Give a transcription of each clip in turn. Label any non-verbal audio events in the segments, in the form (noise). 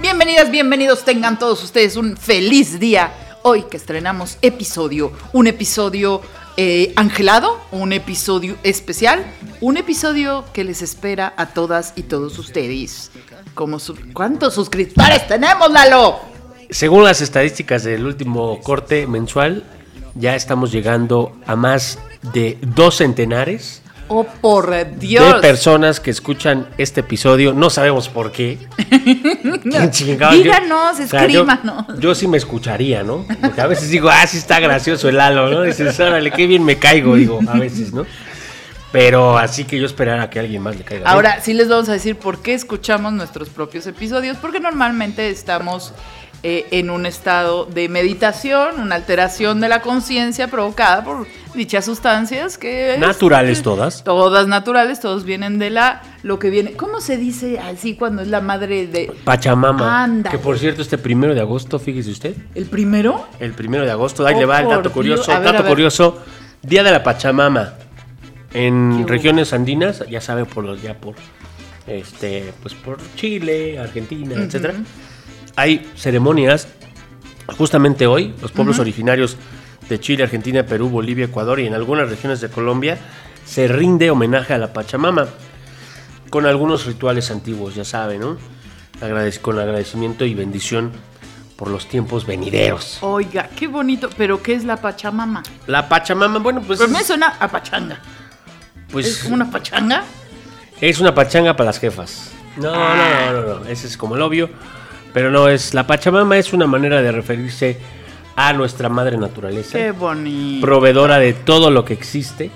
Bienvenidas, bienvenidos tengan todos ustedes un feliz día. Hoy que estrenamos episodio, un episodio eh, angelado, un episodio especial, un episodio que les espera a todas y todos ustedes. Como su- ¿Cuántos suscriptores tenemos, Lalo? Según las estadísticas del último corte mensual, ya estamos llegando a más de dos centenares Oh, por Dios. de personas que escuchan este episodio. No sabemos por qué. (laughs) Díganos, o sea, yo- escríbanos. Yo, sí me escucharía, ¿no? Porque a veces digo, ah, sí está gracioso el halo, ¿no? Dices, órale, qué bien me caigo, digo, a veces, ¿no? Pero así que yo esperara que alguien más le caiga. bien. Ahora sí les vamos a decir por qué escuchamos nuestros propios episodios, porque normalmente estamos eh, en un estado de meditación, una alteración de la conciencia provocada por dichas sustancias que... es- Naturales todas. Todas naturales, todos vienen de la... Lo que viene... ¿Cómo se dice así cuando es la madre de... Pachamama. Ándale. Que por cierto, este primero de agosto, fíjese usted. ¿El primero? El primero de agosto, ahí Oh, le va el dato curioso. Ver, dato curioso, Día de la Pachamama. En regiones andinas, ya sabe por los ya por este, pues por Chile, Argentina, etcétera. Hay ceremonias justamente hoy, los pueblos originarios de Chile, Argentina, Perú, Bolivia, Ecuador y en algunas regiones de Colombia se rinde homenaje a la Pachamama con algunos rituales antiguos, ya sabe, ¿no? Agradec- con agradecimiento y bendición por los tiempos venideros. Oiga, qué bonito, pero ¿qué es la Pachamama? La Pachamama, bueno, pues, me suena a pachanga. pues ¿Es una pachanga? es una pachanga para las jefas. No, no, no, no, no, ese es como el obvio. Pero no, es la Pachamama es una manera de referirse a nuestra madre naturaleza, Qué bonito. proveedora de todo lo que existe.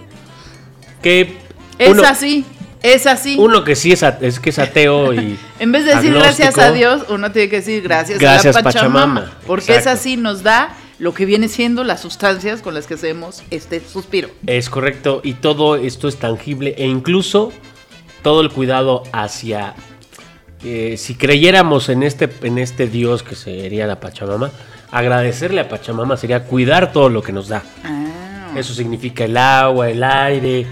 Que Es uno, así, es así. uno que sí es, a- es que es ateo y (laughs) En vez de decir gracias a Dios, uno tiene que decir gracias, Gracias, a la Pachamama. Pachamama. Porque es así, nos da lo que viene siendo las sustancias con las que hacemos este suspiro. Es correcto, y todo esto es tangible e incluso todo el cuidado hacia... eh, si creyéramos en este, en este Dios que sería la Pachamama, agradecerle a Pachamama sería cuidar todo lo que nos da. Ah. Eso significa el agua, el aire,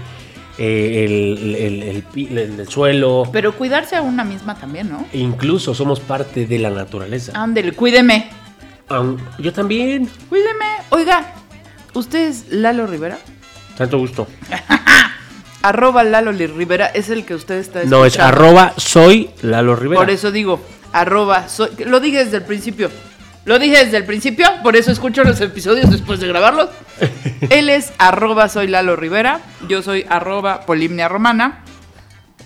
eh, el, el- el suelo. Pero cuidarse a una misma también, ¿no? E incluso somos parte de la naturaleza. Ándele, cuídeme. Yo también. Cuídeme. Oiga, ¿usted es Lalo Rivera? Tanto gusto. (laughs) Arroba Lalo Rivera es el que usted está No, es escuchando. arroba soy Lalo Rivera. Por eso digo, arroba, soy- lo dije desde el principio. Lo dije desde el principio, por eso escucho los episodios después de grabarlos. (laughs) Él es arroba soy Lalo Rivera, yo soy arroba Polimnia Romana.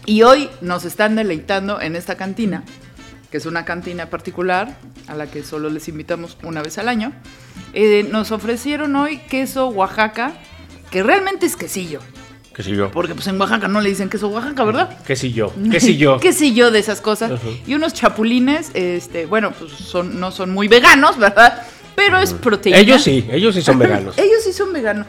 Y hoy nos están deleitando en esta cantina, que es una cantina particular a la que solo les invitamos una vez al año. Eh, nos ofrecieron hoy queso Oaxaca, que realmente es quesillo. ¿Qué sé yo? Porque pues en Oaxaca no le dicen queso Oaxaca, ¿verdad? ¿Qué sé yo? (laughs) ¿Qué sé yo? ¿Qué sé yo de esas cosas? Y unos chapulines, este, bueno, pues son, no son muy veganos, ¿verdad? Pero es proteína. Ellos sí, ellos sí son veganos. Ellos sí son veganos.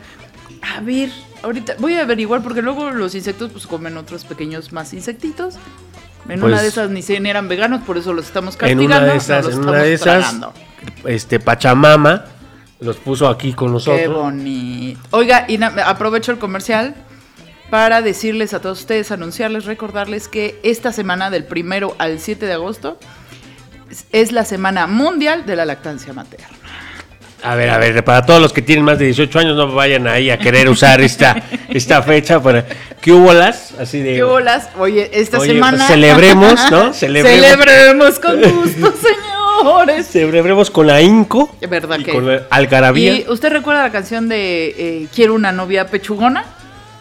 A ver, ahorita voy a averiguar porque luego los insectos pues comen otros pequeños más insectitos. En Pues, una de esas ni se eran veganos, por eso los estamos En castigando. una de esas, en una de esas, tragando. este Pachamama los puso aquí con Qué nosotros. bonito. Oiga, y aprovecho el comercial para decirles a todos ustedes, anunciarles, recordarles que esta semana del primero al 7 de agosto es- la semana mundial de la lactancia materna. A ver, a ver, para todos los que tienen más de 18 años no vayan ahí a querer usar esta, (laughs) esta fecha para que hubo las, así de ¿Qué bolas? Oye, esta Oye, semana... pues, celebremos, ¿no? (laughs) Celebremos. Celebremos con (laughs) gusto, señores. celebremos con ahínco Es verdad y que- con algarabía. ¿Y usted recuerda la canción de eh, Quiero una novia pechugona?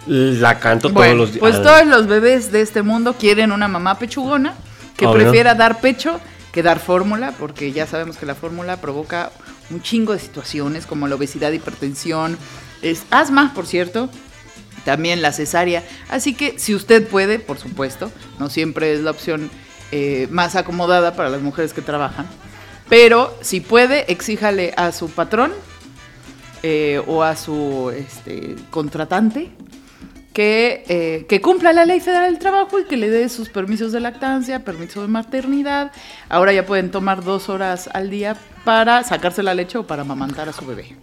La canto Bueno, todos los días. pues todos los bebés de este mundo quieren una mamá pechugona que Obvio. prefiera dar pecho que dar fórmula, porque ya sabemos que la fórmula provoca un chingo de situaciones como la obesidad, hipertensión, es asma, por cierto, también la cesárea. Así que si usted puede, por supuesto, no siempre es la opción eh, más acomodada para las mujeres que trabajan, pero si puede, exíjale a su patrón eh, o a su este, contratante que, eh, que cumpla la ley federal del trabajo y que le dé sus permisos de lactancia, permiso de maternidad. Ahora ya pueden tomar dos horas al día para sacarse la leche o para amamantar a su bebé.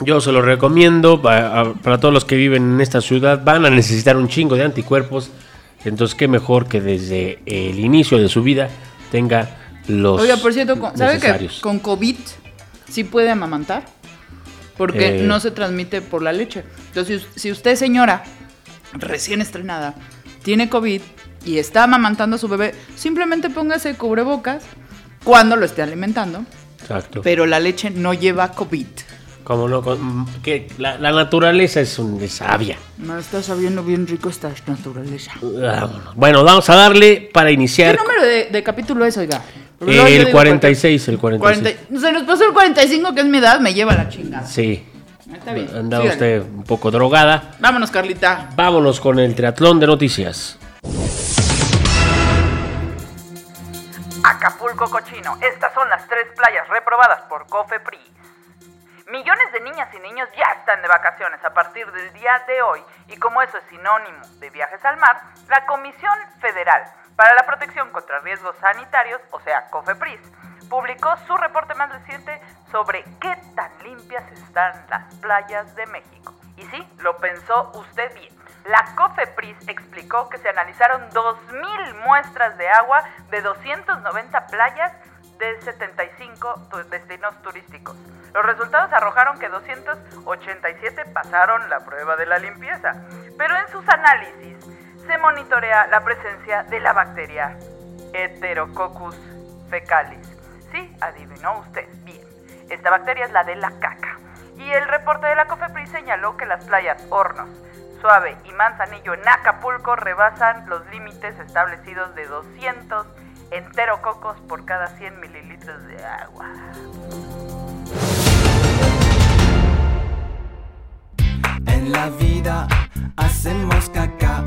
Yo se lo recomiendo para, para todos los que viven en esta ciudad. Van a necesitar un chingo de anticuerpos Entonces, qué mejor que desde el inicio de su vida tenga los Oiga, por cierto, ¿sabe que con COVID sí puede amamantar? Porque Eh. no se transmite por la leche. Entonces, si usted, señora, recién estrenada, tiene COVID y está amamantando a su bebé, simplemente póngase cubrebocas cuando lo esté alimentando, Exacto. pero la leche no lleva COVID. Como no, que la, la naturaleza es, un, es sabia. No está sabiendo bien rico esta naturaleza. Bueno, vamos a darle para ¿Qué iniciar número de, de capítulo es, oiga? El digo 46, el 46. 40 se nos pasó el 45, que es mi edad, me lleva la chingada. Sí, Está bien. andaba usted un poco drogada. Vámonos, Carlita. Vámonos con el triatlón de noticias. Acapulco Cochino. Estas son las tres playas reprobadas por Cofepris. Millones de niñas y niños ya están de vacaciones a partir del día de hoy y como eso es sinónimo de viajes al mar, la Comisión Federal para la Protección contra Riesgos Sanitarios, o sea, COFEPRIS, publicó su reporte más reciente sobre qué tan limpias están las playas de México. Y sí, lo pensó usted bien. La COFEPRIS explicó que se analizaron 2.000 muestras de agua de 290 playas de 75 tu- destinos turísticos. Los resultados arrojaron que 287 pasaron la prueba de la limpieza, pero en sus análisis se monitorea la presencia de la bacteria Heterococcus fecalis. Sí, adivinó usted. Esta bacteria es la de la caca. Y el reporte de la COFEPRIS señaló que las playas Hornos, Suave y Manzanillo en Acapulco rebasan los límites establecidos de 200 enterococos por cada 100 mililitros de agua. En la vida hacemos caca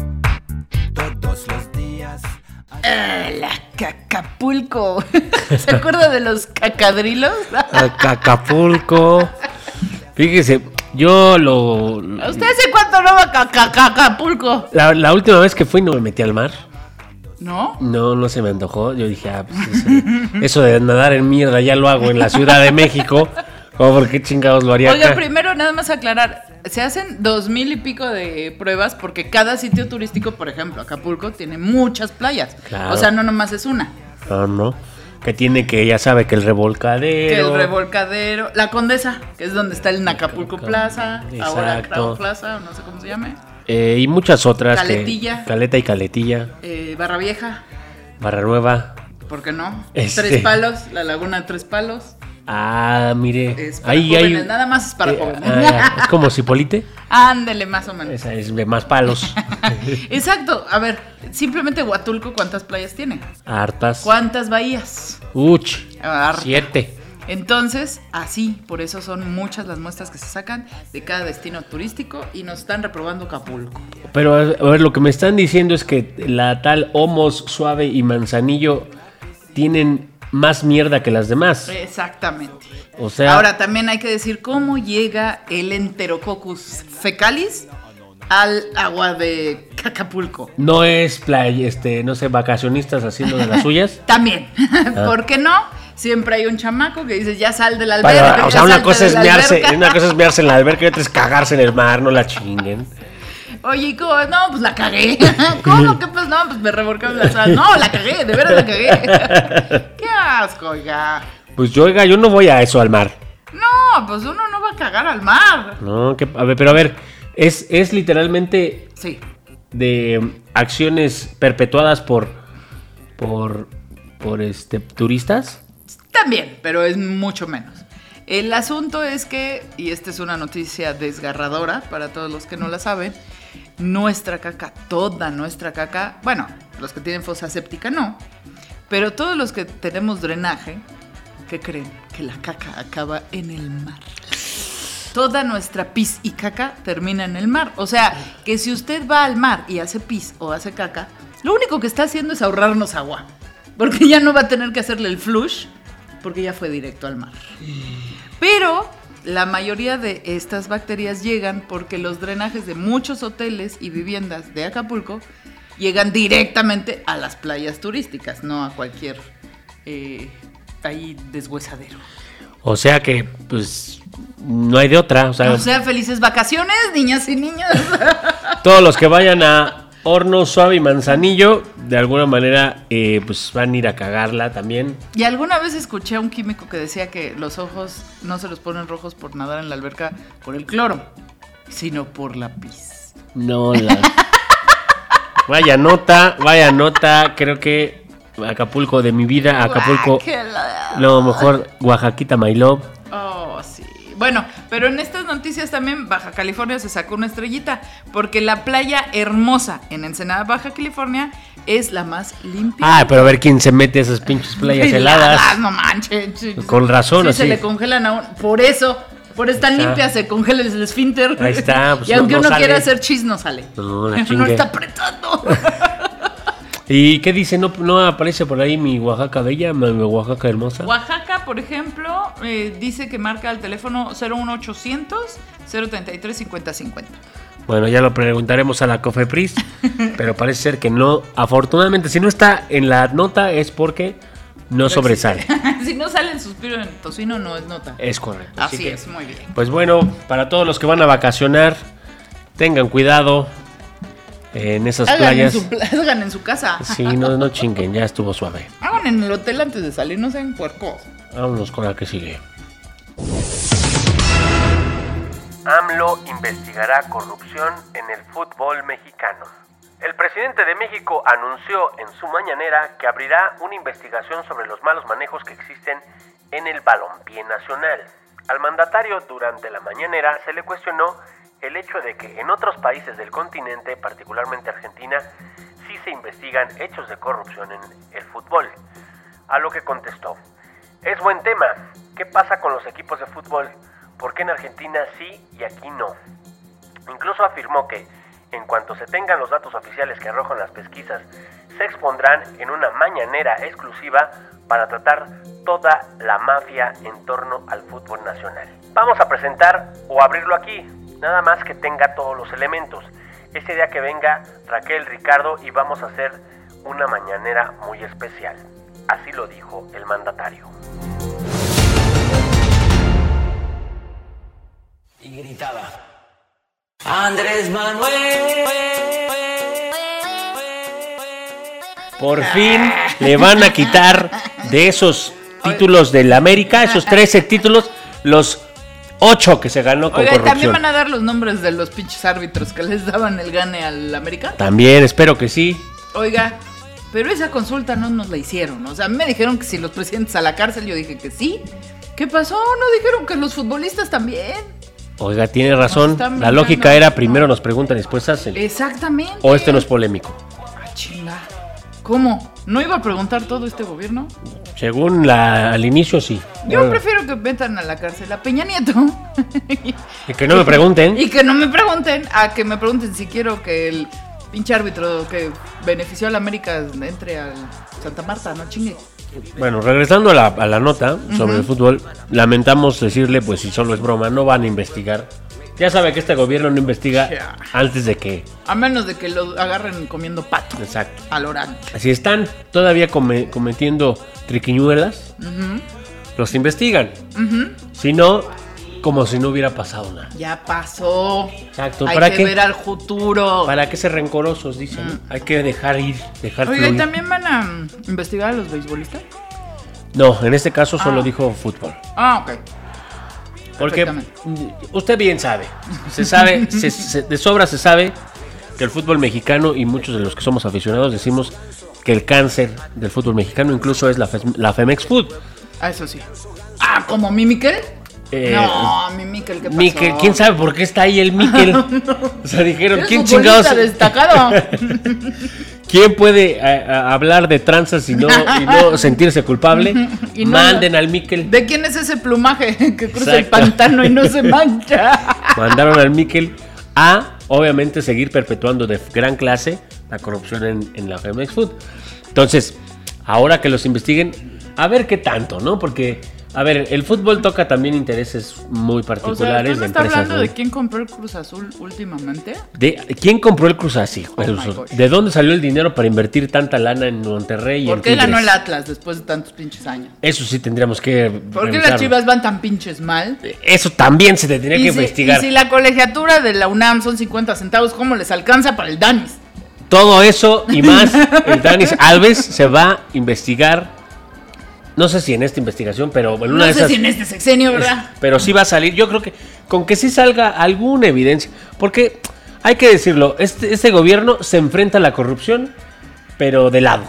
todos los días. Ah, la Cacapulco. (laughs) ¿Se acuerda de los cacadrilos? Acapulco. Fíjese, yo lo. ¿Usted hace cuánto no va a Caca- Cacapulco? La, la última vez que fui no me metí al mar. ¿No? No, no se me antojó. Yo dije, ah, pues eso, eso de nadar en mierda ya lo hago en la Ciudad de México. ¿Cómo por qué chingados lo haría Oiga, acá? primero nada más aclarar, se hacen dos mil y pico de pruebas porque cada sitio turístico, por ejemplo, Acapulco, tiene muchas playas. Claro. O sea, no nomás es una. No, no. Que tiene que, ya sabe que el revolcadero. Que el revolcadero, la Condesa, que es donde está el Nacapulco Plaza, ahora Exacto. Crown Plaza, o no sé cómo se llame, eh, y muchas otras. que- Caletilla. caleta y caletilla. eh, Barra Vieja, Barra Nueva. ¿por qué no? Este. Tres Palos, la Laguna de Tres Palos, Ah, mire. es para ahí jóvenes, hay. nada más es para eh, jóvenes. ah, es como Cipolite. (laughs) Ándele, más o menos. Esa es de más palos. (laughs) Exacto, a ver, simplemente Huatulco, ¿cuántas playas tiene? Hartas. ¿Cuántas bahías? Uch. Harta. Siete. Entonces, así, por eso son muchas las muestras que se sacan de cada destino turístico y nos están reprobando Acapulco. Pero a ver, lo que me están diciendo es que la tal Homos, Suave y Manzanillo tienen más mierda que las demás. Exactamente. O sea, Ahora también hay que decir cómo llega el Enterococcus fecalis al agua de Acapulco. no es playa, este, no sé, vacacionistas haciendo de las suyas. (laughs) También, Ah. ¿por qué no? Siempre hay un chamaco que dice, ya sal de la Para- alberca. o sea, una cosa es mearse, alberca". una cosa es (laughs) mearse en la alberca y otra es cagarse en el mar, no la chinguen. Oye, ¿y ¿cómo? No, pues la cagué. (laughs) ¿Cómo? ¿Qué pues? No, pues me revolcaron la sal. No, la cagué, de veras la cagué. Qué asco, oiga. Pues yo, oiga, yo no voy a eso al mar. No, pues uno no va a cagar al mar. No, que, a ver, pero a ver, es, es literalmente Sí. de acciones perpetuadas por por por este turistas. También, pero es mucho menos. El asunto es que, y esta es una noticia desgarradora para todos los que no la saben, nuestra caca, toda nuestra caca, bueno, los que tienen fosa séptica no, pero todos los que tenemos drenaje, ¿qué creen? Que la caca acaba en el mar. Toda nuestra pis y caca termina en el mar. O sea, que si usted va al mar y hace pis o hace caca, lo único que está haciendo es ahorrarnos agua. Porque ya no va a tener que hacerle el flush, porque ya fue directo al mar. Pero la mayoría de estas bacterias llegan porque los drenajes de muchos hoteles y viviendas de Acapulco llegan directamente a las playas turísticas, no a cualquier eh, ahí deshuesadero. O sea que pues no hay de otra, o sea, O sea, felices vacaciones, niñas y niños. (laughs) todos los que vayan a Horno Suave y Manzanillo, de alguna manera, eh, pues van a ir a cagarla también. Y alguna vez escuché a un químico que decía que los ojos no se los ponen rojos por nadar en la alberca por el cloro, sino por la pis. No, la... vaya nota, vaya nota, creo que Acapulco de mi vida, Acapulco, no, mejor Oaxaquita My Love. Oh, sí. Bueno, pero en estas noticias también Baja California se sacó una estrellita porque la playa hermosa en Ensenada, Baja California, es la más limpia. Ah, pero a ver quién se mete a esas pinches playas (laughs) heladas. No manches. Con razón, Sí, así. se le congelan a un... Por eso, por estar limpia se congela el esfínter. Ahí está, pues y no- aunque no uno sale. quiera hacer chis, no sale. No, la (laughs) no está apretando. (laughs) ¿Y qué dice? ¿No, no aparece por ahí mi Oaxaca bella, mi Oaxaca hermosa? Oaxaca, por ejemplo, eh, dice que marca el teléfono 01800 033 5050. Bueno, ya lo preguntaremos a la Cofepris, (laughs) pero parece ser que no. Afortunadamente, si no está en la nota es porque no sobresale. (laughs) si no sale el suspiro en tocino, no es nota. Es correcto. Así que, es, muy bien. Pues bueno, para todos los que van a vacacionar, tengan cuidado en esas Hagan en, playas. su, pla- (laughs) hagan en su casa. Sí, no, no chinguen, ya estuvo suave. Hagan en el hotel antes de salir, no sean puercos. Vámonos con la que sigue. AMLO investigará corrupción en el fútbol mexicano. El presidente de México anunció en su mañanera que abrirá una investigación sobre los malos manejos que existen en el balompié nacional. Al mandatario durante la mañanera se le cuestionó el hecho de que en otros países del continente, particularmente Argentina, sí se investigan hechos de corrupción en el fútbol. A lo que contestó, es buen tema. ¿Qué pasa con los equipos de fútbol? ¿Por qué en Argentina sí y aquí no? Incluso afirmó que, en cuanto se tengan los datos oficiales que arrojan las pesquisas, se expondrán en una mañanera exclusiva para tratar toda la mafia en torno al fútbol nacional. Vamos a presentar o abrirlo aquí, nada más que tenga todos los elementos. Ese día que venga Raquel, Ricardo y vamos a hacer una mañanera muy especial. Así lo dijo el mandatario. y gritaba Andrés Manuel. Por fin le van a quitar de esos títulos del América, esos 13 títulos, los 8 que se ganó con Oiga, ¿y también corrupción. van a dar los nombres de los pinches árbitros que les daban el gane al América. También, espero que sí. Oiga, pero esa consulta no nos la hicieron. O sea, a mí me dijeron que si los presidentes a la cárcel, yo dije que sí. ¿Qué pasó? ¿No dijeron que los futbolistas también? Oiga, tiene razón. La lógica era primero nos preguntan y después hacen. Exactamente. O este no es polémico. Ah, chinga. ¿Cómo? ¿No iba a preguntar todo este gobierno? Según la, al inicio, sí. Yo prefiero que metan a la cárcel a Peña Nieto. (laughs) Y que no me pregunten. y que no me pregunten, a que me pregunten si quiero que el pinche árbitro que benefició a la América entre al Santa Marta, no chingue. Bueno, regresando a la, a la nota sobre el fútbol, lamentamos decirle, pues si solo es broma, no van a investigar. Ya sabe que este gobierno no investiga antes de que... A menos de que lo agarren comiendo pato Exacto. al orán. Si están todavía come- cometiendo triquiñuelas, los investigan. Si no, como si no hubiera pasado nada. Ya pasó. Exacto. Hay ¿Para que qué? ver al futuro. ¿Para qué ser rencorosos? Dicen. ¿no? Hay que dejar ir, dejar ¿y fluir. también van a mm, investigar a los beisbolistas? No, en este caso solo Ah. dijo fútbol. Ah, ok. Porque mm, usted bien sabe, se sabe, se- se- de sobra se sabe que el fútbol mexicano y muchos de los que somos aficionados decimos que el cáncer del fútbol mexicano incluso es la, la Femex Food. Ah, eso sí. Ah, ¿como mi Miquel? Eh, no, mi Miquel, ¿qué pasó? Miquel, ¿quién sabe por qué está ahí el Miquel? (laughs) O sea, dijeron, ¿quién chingados? destacado. (laughs) ¿Quién puede eh, a- hablar de tranzas y no, y no (laughs) sentirse culpable? Y no- Manden al Miquel. ¿De quién es ese plumaje que cruza el pantano y no se mancha? Mandaron al Miquel a, obviamente, seguir perpetuando de gran clase la corrupción en, en la Femex Food. Entonces, ahora que los investiguen, a ver qué tanto, ¿no? Porque, a ver, el fútbol toca también intereses muy O sea, particulares ¿tú no de estás empresas. hablando ¿no? de quién compró el Cruz Azul últimamente? De- ¿Quién compró el Cruz Azul? Oh. ¿De dónde salió el dinero para invertir tanta lana en Monterrey y ¿Por en qué ganó el Atlas después de tantos pinches años? Eso sí tendríamos que ¿Por qué las chivas van tan pinches mal? Eso también se tendría que Y si, investigar. y si la colegiatura de la UNAM son 50 centavos, ¿cómo les alcanza para el Danis? Todo eso y más, el Danis Alves se va a investigar. No sé si en esta investigación, pero en una No de sé esas. si en este sexenio, ¿verdad? Pero sí va a salir. Yo creo que con que sí salga alguna evidencia. Porque hay que decirlo, este, este gobierno se enfrenta a la corrupción, pero de lado.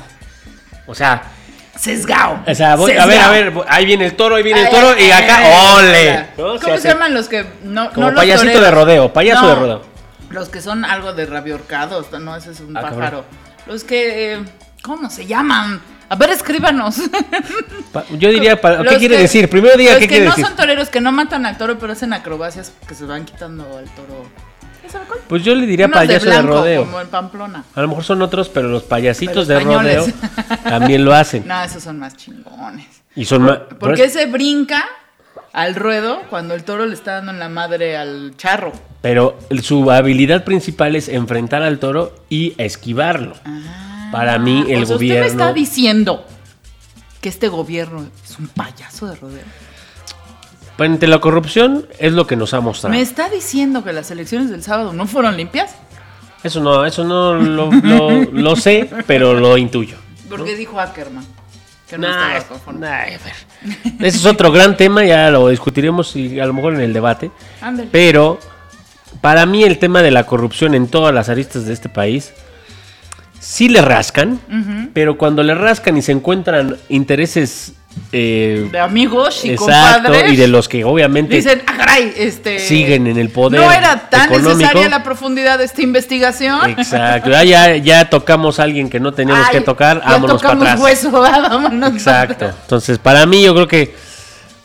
O sea, Sesgao. o sea, voy- a ver, a ver, ahí viene el toro, ahí viene el toro ay, y acá, ay, ¡ole! ¿Cómo se llaman los que no, Como no los payasito toreros? de rodeo, payaso No, de rodeo. Los que son algo de rabiorcados, no, ese es un Ah, cabrón. pájaro. Los que, eh, ¿cómo se llaman? A ver, escríbanos. (laughs) Yo diría, para- ¿qué quiere que- decir? Primero diga los qué que quiere no decir. son toreros, que no matan al toro, pero hacen acrobacias que se van quitando al toro. Pues yo le diría Unos payaso de, blanco, rodeo. Como en Pamplona. A lo mejor son otros, pero los payasitos Pero de rodeo (laughs) también lo hacen. No, esos son más chingones. Y son más. Porque ese brinca al ruedo cuando el toro le está dando en la madre al charro. Pero su habilidad principal es enfrentar al toro y esquivarlo. Para mí, el Ah, o sea, gobierno. Usted me está diciendo que este gobierno es un payaso de rodeo. Ante la corrupción es lo que nos ha mostrado. ¿Me está diciendo que las elecciones del sábado no fueron limpias? Eso no, eso no lo, lo- lo sé, pero lo intuyo. Porque dijo Ackerman que no Nah, estaba conforme. nah, a ver. Ese es otro gran tema, ya lo discutiremos y a lo mejor en el debate. Ándale. Pero para mí el tema de la corrupción en todas las aristas de este país sí le rascan, pero cuando le rascan y se encuentran intereses eh, De amigos y exacto compadres. y de los que obviamente Dicen, ah, caray, este. siguen en el poder No era tan económico. necesaria la profundidad de esta investigación. Exacto, ya, ya, ya tocamos a alguien que no teníamos Ay, que tocar, ya vámonos para atrás. hueso, ¿verdad? (laughs) vámonos. Exacto. para atrás. Entonces, para mí, yo creo que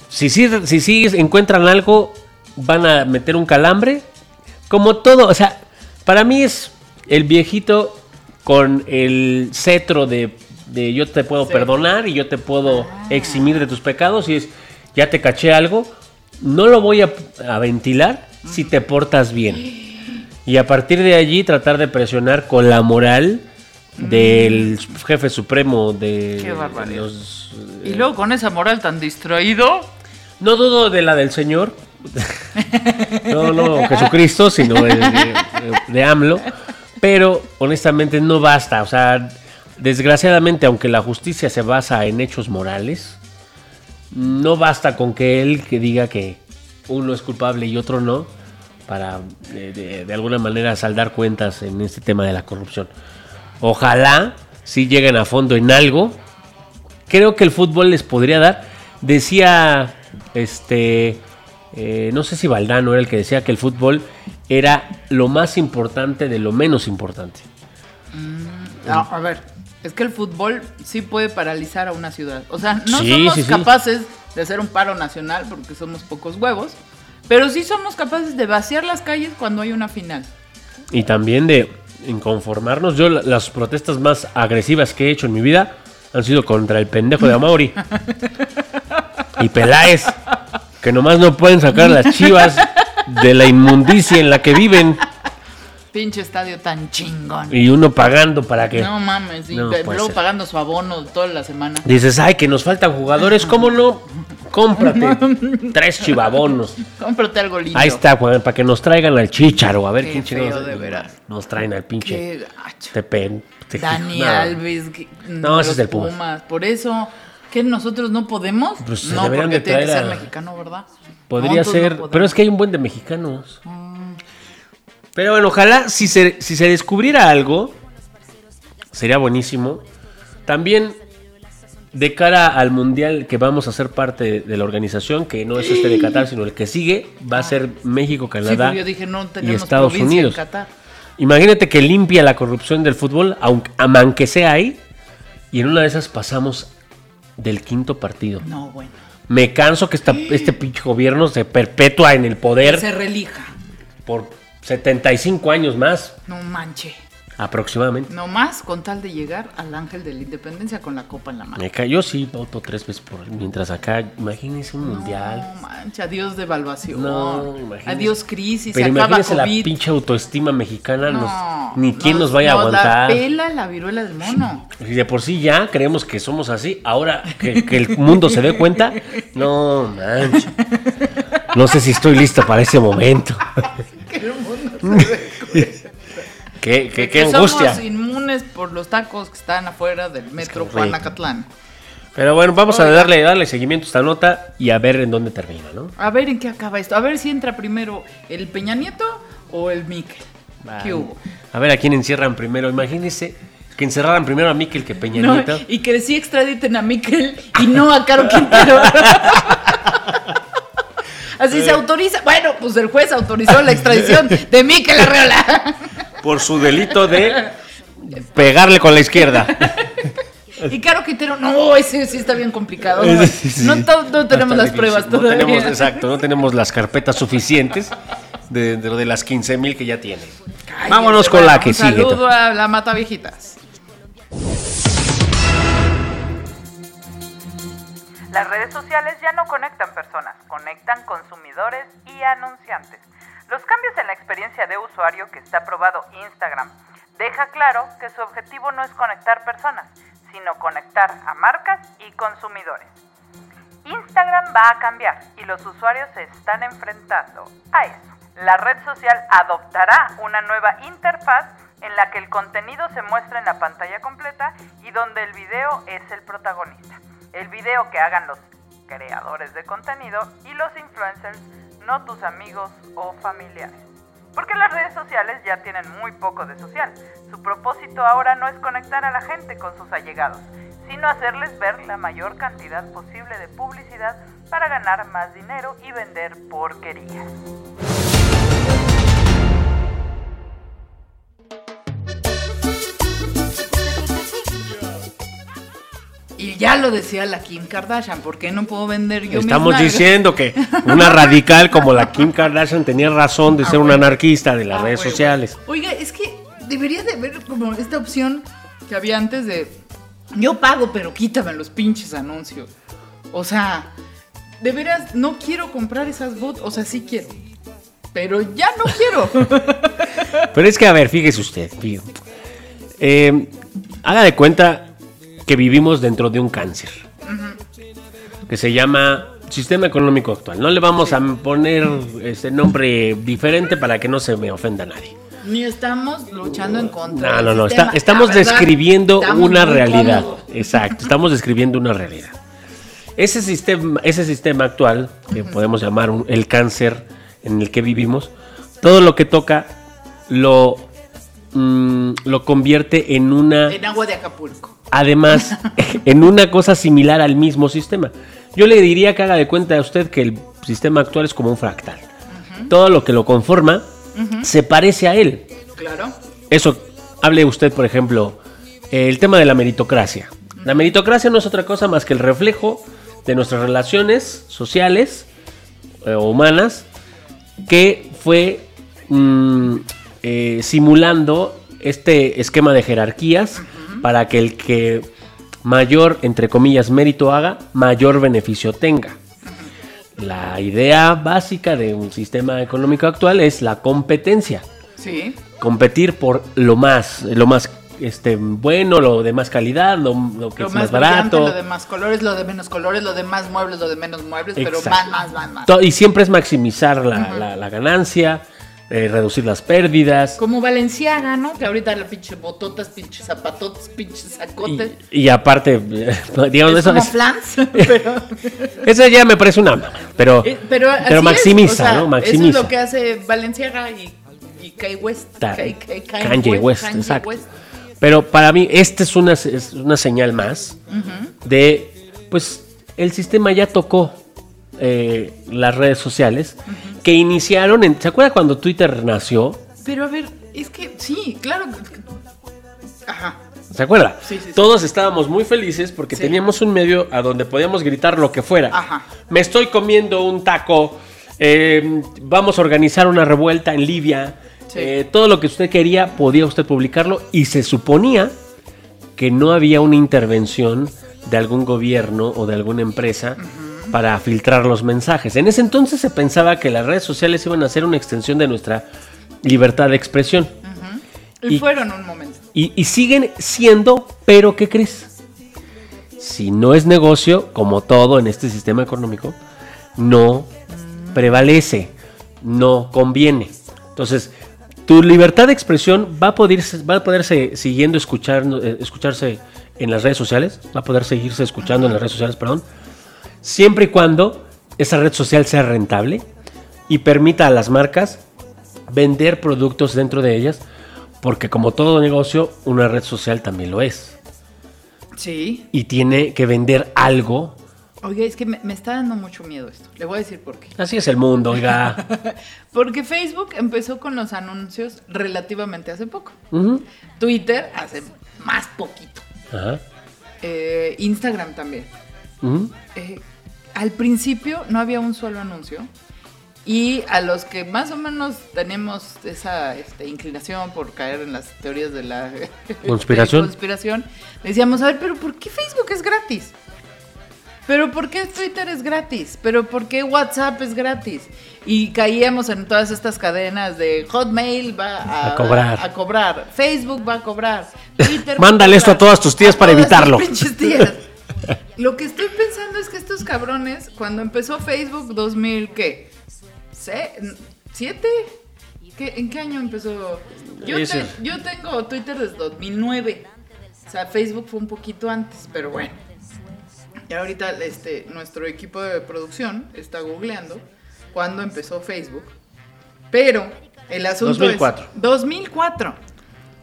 si sí si, sí encuentran algo, van a meter un calambre. Como todo, o sea, para mí es el viejito con el cetro de, de yo te puedo Sí. perdonar y yo te puedo eximir de tus pecados. Y es, ya te caché algo, no lo voy a, a ventilar si te portas bien. Y a partir de allí tratar de presionar con la moral del jefe supremo de Qué barbaridad. los... Y luego con esa moral tan distraído. No dudo de la del Señor. (laughs) no, no, Jesucristo, sino de, de- de AMLO. Pero honestamente no basta. O sea, desgraciadamente, aunque la justicia se basa en hechos morales, no basta con que él que diga que uno es culpable y otro no, para de, de- de alguna manera saldar cuentas en este tema de la corrupción. Ojalá si lleguen a fondo en algo. Creo que el fútbol les podría dar. Decía, este, eh, no sé si Valdano era el que decía que el fútbol era lo más importante de lo menos importante. No, a ver, es que el fútbol sí puede paralizar a una ciudad. O sea, no Sí, somos sí, sí. capaces de hacer un paro nacional porque somos pocos huevos, pero sí somos capaces de vaciar las calles cuando hay una final. Y también de inconformarnos. Yo la- las protestas más agresivas que he hecho en mi vida han sido contra el pendejo de Amauri. (laughs) y Peláez, que nomás no pueden sacar las chivas de la inmundicia en la que viven. Pinche estadio tan chingón. Y uno pagando para que... No mames, y No luego pagando su abono toda la semana. Dices, ay, que nos faltan jugadores, ¿cómo no? Cómprate (laughs) tres chivabonos. Cómprate algo lindo. Ahí está, Juan, para que nos traigan al chicharo. A ver Qué quién chingados de veras. Nos traen al pinche. Qué gacho. Tepen. te- Dani no. Alves. No, ese es del Pumas. Por eso, ¿que nosotros no podemos? Pues no, porque de tiene que ser a- mexicano, ¿verdad? Podría No, entonces no ser, pero es que hay un buen de mexicanos. Pero bueno, ojalá si se, si se descubriera algo, sería buenísimo. También de cara al mundial que vamos a ser parte de la organización, que no es este de Qatar, sino el que sigue, va a ser México, Canadá porque yo dije, no y Estados Unidos. en Qatar. Imagínate que limpia la corrupción del fútbol, aunque, aunque sea ahí, y en una de esas pasamos del quinto partido. No, bueno. Me canso que esta- este pinche gobierno se perpetúa en el poder Se relija. por 75 años más, No manche. Aproximadamente. No más con tal de llegar al ángel de la independencia con la copa en la mano. Ca- Yo sí voto tres veces por mientras acá, imagínense un mundial. No manche, adiós devaluación. No, imagínese. adiós crisis, Pero se acaba imagínense la pinche autoestima mexicana, nos- No, ni quién nos, vaya a nos la aguantar. pela la viruela del mono. Si de por sí ya creemos que somos así, ahora que, que el mundo se dé cuenta, no manches. No sé si estoy listo para ese momento. (laughs) Que el mundo se dé. Qué, qué- qué angustia. Somos es por los tacos que están afuera del metro. Juanacatlán. Pero bueno, vamos a darle, darle seguimiento a esta nota y a ver en dónde termina, ¿no? A ver en qué acaba esto. A ver si entra primero el Peña Nieto o el Miquel. ¿Qué hubo? A ver a quién encierran primero. Imagínense que encerraran primero a Miquel que Peña No, Nieto. y que sí extraditen a Miquel y no a Caro Quintero. (laughs) Así se autoriza. Bueno, pues el juez autorizó la extradición de Miquel Arreola. (laughs) Por su delito de pegarle con la izquierda. (laughs) Y Caro Quintero, no, ese sí está bien complicado. No, Sí, sí. no tenemos las difícil. pruebas No todavía. tenemos, exacto, no tenemos las carpetas suficientes de, de, de las 15 mil que ya tiene. Vámonos con bueno, la que un sigue. Saludo a la Mata Viejitas. Las redes sociales ya no conectan personas, conectan consumidores y anunciantes. Los cambios en la experiencia de usuario que está probado Instagram deja claro que su objetivo no es conectar personas, sino conectar a marcas y consumidores. Instagram va a cambiar y los usuarios se están enfrentando a eso. La red social adoptará una nueva interfaz en la que el contenido se muestra en la pantalla completa y donde el video es el protagonista. El video que hagan los creadores de contenido y los influencers, no tus amigos o familiares. Porque las redes sociales ya tienen muy poco de social. Su propósito ahora no es conectar a la gente con sus allegados, sino hacerles ver la mayor cantidad posible de publicidad para ganar más dinero y vender porquerías. Y ya lo decía la Kim Kardashian, ¿por qué no puedo vender yo Estamos diciendo que una radical como la Kim Kardashian tenía razón de ser una anarquista de las Ah, redes sociales. Oiga, es que debería de haber como esta opción que había antes de yo pago, pero quítame los pinches anuncios. O sea, de veras no quiero comprar esas bots, o sea, sí quiero. Pero ya no quiero. (laughs) Pero es que, a ver, fíjese usted, fíjese. Eh, haga de cuenta que vivimos dentro de un cáncer. Que se llama sistema económico actual. No le vamos a poner este nombre diferente para que no se me ofenda nadie. Ni estamos luchando en contra. No, no, no. está- estamos verdad, describiendo estamos una realidad. cómodos. Exacto, estamos describiendo una realidad. Ese sistema, ese sistema actual, que podemos llamar un- el cáncer en el que vivimos, todo lo que toca lo, mm, lo convierte en una, En agua de Acapulco. Además, (laughs) en una cosa similar al mismo sistema. Yo le diría que haga de cuenta a usted que el sistema actual es como un fractal. Todo lo que lo conforma se parece a él. Claro. Eso, hable usted, por ejemplo, eh, el tema de la meritocracia. La meritocracia no es otra cosa más que el reflejo de nuestras relaciones sociales eh, o humanas que fue mm, eh, simulando este esquema de jerarquías para que el que mayor, entre comillas, mérito haga, mayor beneficio tenga. La idea básica de un sistema económico actual es la competencia Sí. competir por lo más, lo más este, bueno, lo de más calidad, lo, lo que Lo es más más barato. lo de más colores, lo de menos colores, lo de más muebles, lo de menos muebles, pero Exacto. más, más, más, más. To- Y siempre es maximizar la, la- la ganancia, eh, reducir las pérdidas. Como Valenciaga, ¿no? Que ahorita la pinche bototas, pinches zapatotes, pinches sacotes. Y, y aparte, (laughs) digamos, es eso, como es- flans, (laughs) pero, eso ya me parece una pero, eh, pero, pero es, maximiza, o sea, ¿no? Eso Maximiza. es lo que hace Valenciaga y, y Kanye West. Ta- Kanye- West, Kanye exacto. West. Pero para mí, esta es una, es una señal más de, pues, el sistema ya tocó eh, las redes sociales que iniciaron en... ¿Se acuerda cuando Twitter nació? Pero a ver, es que sí, claro. Ajá. ¿Se acuerda? Sí, sí, sí. Todos estábamos muy felices porque teníamos un medio a donde podíamos gritar lo que fuera. Ajá. Me estoy comiendo un taco. eh, vamos a organizar una revuelta en Libia. Eh, todo lo que usted quería podía usted publicarlo y se suponía que no había una intervención de algún gobierno o de alguna empresa para filtrar los mensajes. En ese entonces se pensaba que las redes sociales iban a ser una extensión de nuestra libertad de expresión. Y, Y- fueron un momento. Y, y siguen siendo, pero ¿qué crees? Si no es negocio, como todo en este sistema económico, no prevalece, no conviene. Entonces, tu libertad de expresión va a poder, va a poderse siguiendo escuchando, eh, escucharse en las redes sociales, va a poder seguirse escuchando en las redes sociales, perdón, siempre y cuando esa red social sea rentable y permita a las marcas vender productos dentro de ellas, porque como todo negocio, una red social también lo es. Sí. Y tiene que vender algo. Oye, es que me, me está dando mucho miedo esto. Le voy a decir por qué. Así es el mundo, oiga. (laughs) Porque Facebook empezó con los anuncios relativamente hace poco. Twitter hace más poquito. Ajá. Eh, Instagram también. Eh, al principio no había un solo anuncio. Y a los que más o menos tenemos esa este, inclinación por caer en las teorías de la (laughs) Conspiración. de conspiración, decíamos, a ver, pero ¿por qué Facebook es gratis? ¿Pero por qué Twitter es gratis? ¿Pero por qué WhatsApp es gratis? Y caíamos en todas estas cadenas de Hotmail va a, A cobrar. a cobrar, Facebook va a cobrar, (laughs) Twitter va Mándale esto a todas tus tías para todas tus evitarlo. pinches tías. Lo que estoy pensando es que estos cabrones, cuando empezó Facebook 2000, ¿qué? ¿Se- ¿Siete? ¿Qué- ¿En qué año empezó? Yo, Ese. te- yo tengo Twitter desde 2009. O sea, Facebook fue un poquito antes, pero bueno. Y ahorita este, nuestro equipo de producción está googleando cuándo empezó Facebook. Pero el asunto 2004. es 2004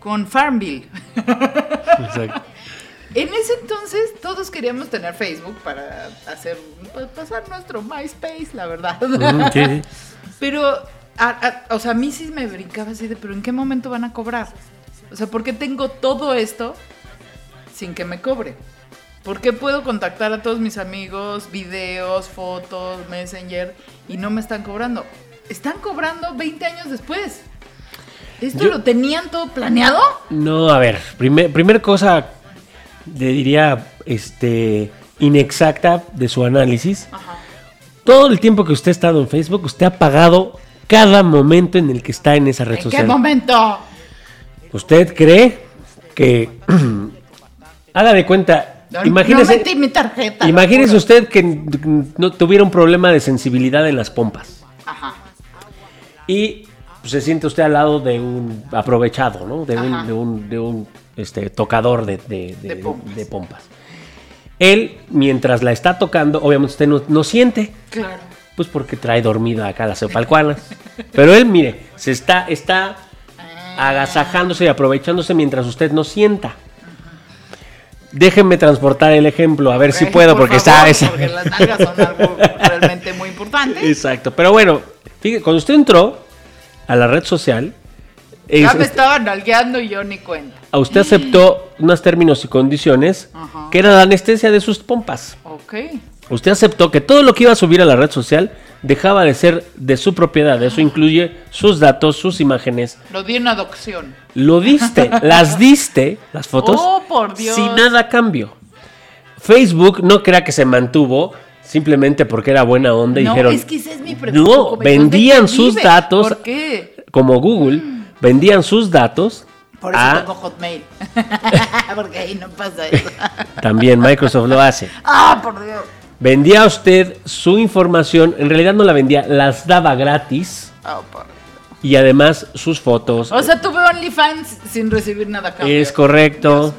con Farmville. Exacto. En ese entonces todos queríamos tener Facebook para hacer pa- pasar nuestro MySpace, la verdad. (laughs) Sí. Pero, a- a- o sea, a mí sí me brincaba así de, pero ¿en qué momento van a cobrar? O sea, ¿por qué tengo todo esto sin que me cobre? ¿Por qué puedo contactar a todos mis amigos, videos, fotos, Messenger y no me están cobrando? Están cobrando 20 años después. ¿Esto Yo- lo tenían todo planeado? No, a ver, primer, primer cosa, le diría, este, inexacta de su análisis. Todo el tiempo que usted ha estado en Facebook, usted ha pagado cada momento en el que está en esa red ¿En qué social. momento? ¿Usted cree que... (clears throat) Haga de cuenta, No, imagínese, no metí mi tarjeta. imagínese usted que no tuviera un problema de sensibilidad en las pompas. Ajá. Y pues, se siente usted al lado de un aprovechado, ¿no? De un, Ajá. de un, de un, este, tocador de, de- pompas. de pompas. Él, mientras la está tocando, obviamente usted no, no siente, Claro. pues porque trae dormida acá las cepalcuanas. Pero él, mire, se está, está agasajándose y aprovechándose mientras usted no sienta. Déjenme transportar el ejemplo, a ver si puedo, por porque favor, está... Porque las nalgas son algo (laughs) realmente muy importante. Exacto, pero bueno, fíjate, cuando usted entró a la red social, Ya es- me estaban nalgueando y yo ni cuenta. a usted aceptó unos términos y condiciones Ajá. que era la anestesia de sus pompas. Ok. Usted aceptó que todo lo que iba a subir a la red social dejaba de ser de su propiedad. Eso incluye sus datos, sus imágenes. Lo di en adopción. Lo diste, (laughs) las diste, las fotos, Oh, por Dios. sin nada a cambio. Facebook no crea que se mantuvo simplemente porque era buena onda y no, dijeron, es que esa es mi pregunta. no, Joven, ¿dónde vendían sus datos ¿Por qué? como Google, vendían sus datos Por eso a- tengo Hotmail. (laughs) Porque ahí no pasa eso. también Microsoft lo hace. ah, por Dios. Vendía usted su información, en realidad no la vendía, las daba gratis Ah, por- y además sus fotos. O sea, tuve OnlyFans sin recibir nada a cambio. es correcto. Dios.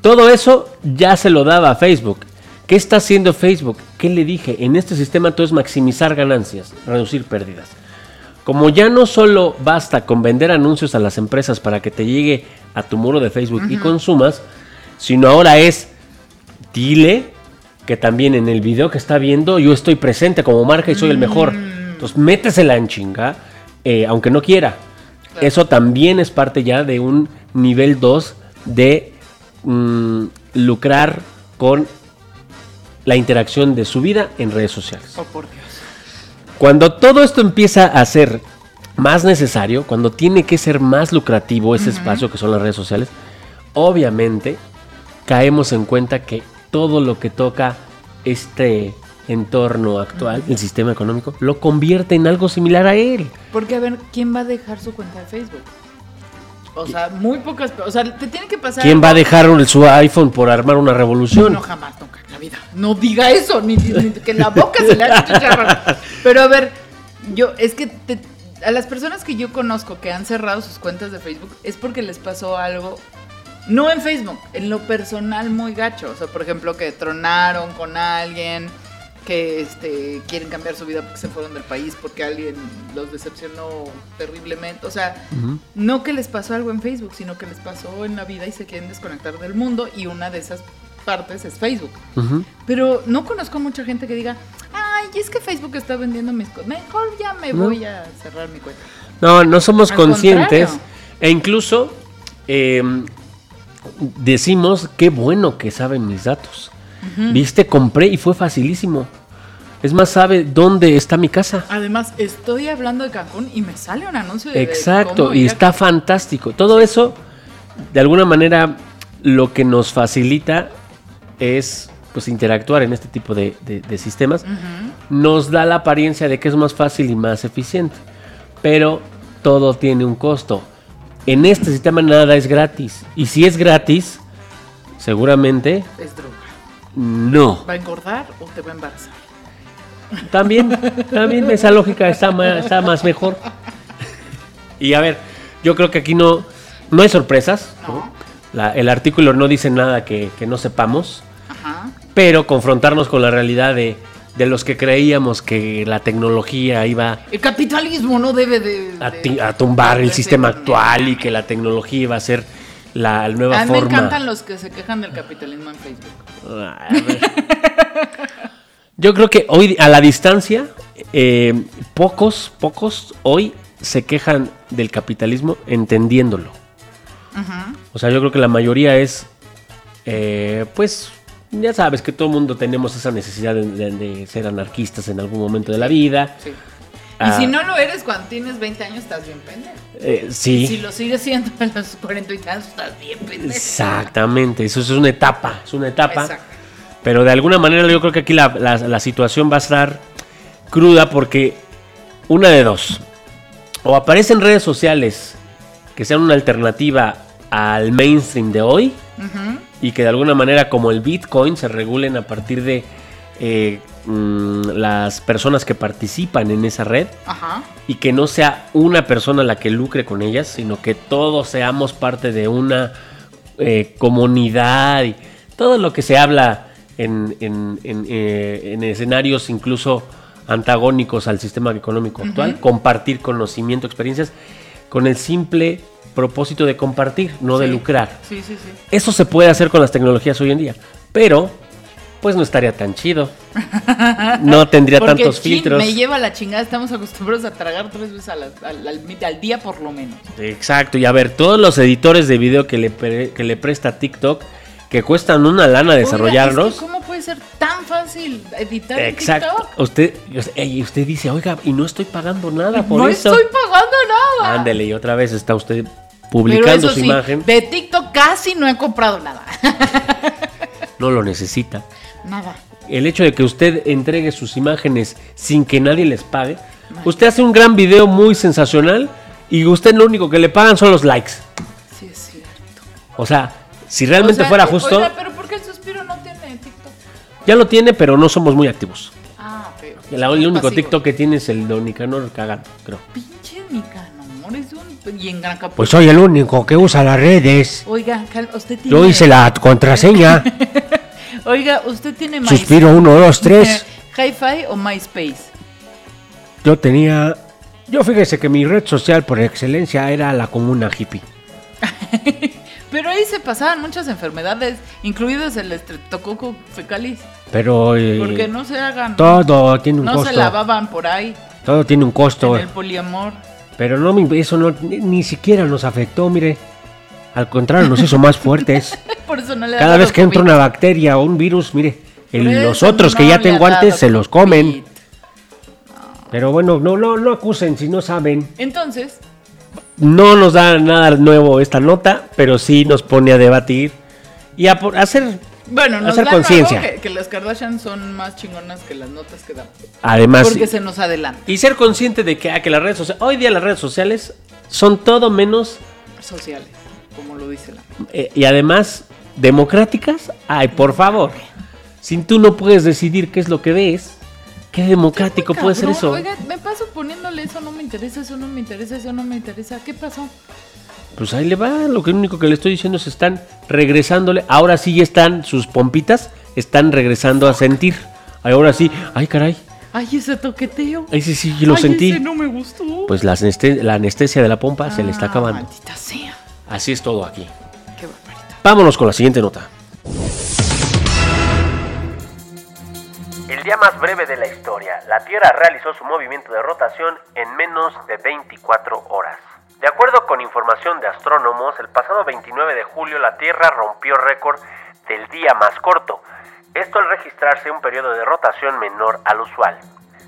Todo eso ya se lo daba a Facebook. ¿Qué está haciendo Facebook? ¿Qué le dije? En este sistema todo es maximizar ganancias, reducir pérdidas. Como ya no solo basta con vender anuncios a las empresas para que te llegue a tu muro de Facebook y consumas, sino ahora es dile que también en el video que está viendo yo estoy presente como marca y soy el mejor. Entonces métesela en chinga, eh, aunque no quiera. Eso también es parte ya de un nivel 2 de mm, lucrar con la interacción de su vida en redes sociales. Oh, por Dios. Cuando todo esto empieza a ser más necesario, cuando tiene que ser más lucrativo ese espacio que son las redes sociales, obviamente caemos en cuenta que todo lo que toca este entorno actual, el sistema económico, lo convierte en algo similar a él. Porque, a ver, ¿quién va a dejar su cuenta de Facebook? O sea, muy pocas. O sea, te tiene que pasar. ¿Quién va a dejar su iPhone por armar una revolución? No, jamás, nunca en la vida. No diga eso, ni, ni que en la boca se le haga chicharrón. (laughs) Pero a ver, yo, es que te- a las personas que yo conozco que han cerrado sus cuentas de Facebook es porque les pasó algo, no en Facebook, en lo personal muy gacho. O sea, por ejemplo, que tronaron con alguien, que este, quieren cambiar su vida porque se fueron del país, porque alguien los decepcionó terriblemente. O sea, no que les pasó algo en Facebook, sino que les pasó en la vida y se quieren desconectar del mundo y una de esas partes es Facebook. Pero no conozco mucha gente que diga, ay, es que Facebook está vendiendo mis cosas. Mejor ya me No. voy a cerrar mi cuenta. No, no somos Al conscientes. contrario. E incluso eh, decimos, qué bueno que saben mis datos. Viste, compré y fue facilísimo. Es más, sabe dónde está mi casa. Además, estoy hablando de Cancún y me sale un anuncio de. Exacto, cómo y está fantástico. Todo eso, de alguna manera, lo que nos facilita es pues interactuar en este tipo de, de- de sistemas. Nos da la apariencia de que es más fácil y más eficiente. Pero todo tiene un costo. En este sistema nada es gratis. Y si es gratis, seguramente Es droga. no. ¿Va a engordar o te va a embarazar? También, también esa lógica está más, está más mejor. Y a ver, yo creo que aquí no, no hay sorpresas. ¿no? La- el artículo no dice nada que, que no sepamos, Ajá. pero confrontarnos con la realidad de, de los que creíamos que la tecnología iba El capitalismo no debe de. a, de- ti- a tumbar el sistema de- actual y que la tecnología iba a ser la nueva A mí me forma. encantan los que se quejan del capitalismo en Facebook. A ver. (laughs) Yo creo que hoy a la distancia, eh, pocos, pocos hoy se quejan del capitalismo entendiéndolo. O sea, yo creo que la mayoría es, eh, pues, ya sabes que todo el mundo tenemos esa necesidad de, de- de ser anarquistas en algún momento de la vida. Sí. Y Ah. si no lo eres cuando tienes 20 años, estás bien pendejo. Eh, Y sí, si lo sigues siendo a los 40 y tantos, estás bien pendejo. exactamente. Eso es una etapa, es una etapa. Exacto. Pero de alguna manera yo creo que aquí la, la- la situación va a estar cruda porque una de dos. O aparecen redes sociales que sean una alternativa al mainstream de hoy y que de alguna manera como el Bitcoin se regulen a partir de eh, mm, las personas que participan en esa red y que no sea una persona la que lucre con ellas, sino que todos seamos parte de una eh, comunidad y todo lo que se habla en, en- en, eh, en escenarios incluso antagónicos al sistema económico actual, compartir conocimiento, experiencias, con el simple propósito de compartir, no de lucrar. Sí, sí, sí. Eso se puede hacer con las tecnologías hoy en día, pero pues no estaría tan chido. (laughs) No tendría Porque tantos chin, filtros. me lleva la chingada. Estamos acostumbrados a tragar tres veces al, al- al día por lo menos. Exacto, y a ver, todos los editores de video que le, pre- que le presta TikTok, que cuestan una lana Oiga, desarrollarlos. es que ¿Cómo puede ser tan fácil editar Exacto. TikTok? Usted, usted dice, oiga, y no estoy pagando nada por No eso. estoy pagando nada. Ándele, y otra vez está usted publicando su sí, imagen. de TikTok casi no he comprado nada. (laughs) No lo necesita. nada. El hecho de que usted entregue sus imágenes sin que nadie les pague. Usted hace un gran video muy sensacional y usted lo único que le pagan son los likes. Sí, es cierto. O sea, si realmente O sea, fuera justo, oiga, pero ¿por qué el suspiro no tiene TikTok? ya lo tiene, pero no somos muy activos. Ah, pero. El, el único TikTok que tiene es el de Nicanor cagando, creo. Pinche Nicanor, es un. Y en Gran Capucho. Pues soy el único que usa las redes. Oiga, cal- usted tiene. Yo hice la contraseña. (laughs) Oiga, usted tiene MySpace. Suspiro 1, 2, 3. ¿Hi-Fi o MySpace? Yo tenía. Yo fíjese que mi red social por excelencia era la comuna hippie. (laughs) Pero ahí se pasaban muchas enfermedades, incluidos el estreptococo fecalis. Pero. eh, Porque no se hagan. Todo tiene un no costo. se lavaban por ahí, Todo tiene un costo. en el poliamor. Pero no, me- eso no, ni, ni siquiera nos afectó, mire. Al contrario, nos hizo más fuertes. (laughs) Por eso no le Cada vez que entra una bacteria o un virus, mire, el- los otros que no ya tengo antes se los comen. Pero bueno, no, no, no acusen si no saben. Entonces, No nos da nada nuevo esta nota, pero sí nos pone a debatir y a por- hacer, bueno, nos hacer da conciencia. que, que las Kardashian son más chingonas que las notas que dan. Además, Porque se nos adelanta. y ser consciente de que, ah, que las redes sociales, hoy día las redes sociales son todo menos Sociales, como lo dice la. eh, y además democráticas. Ay, por favor, si tú no puedes decidir qué es lo que ves, qué democrático puede ser eso. Oiga, me paso poniéndole eso no me interesa, eso no me interesa, eso no me interesa. ¿Qué pasó? Pues ahí le va, lo que único que le estoy diciendo es están regresándole, ahora sí ya están sus pompitas, están regresando a sentir. Ahora sí, ay caray, Ay, ese toqueteo. ahí sí sí lo Ay, sentí. ese no me gustó. Pues la, aneste- la anestesia de la pompa se le está Ah, acabando. Maldita sea. Así es todo aquí. Qué barbaridad. Vámonos con la siguiente nota. Día más breve de la historia, la Tierra realizó su movimiento de rotación en menos de 24 horas. De acuerdo con información de astrónomos, el pasado 29 de julio la Tierra rompió récord del día más corto, esto al registrarse un periodo de rotación menor al usual.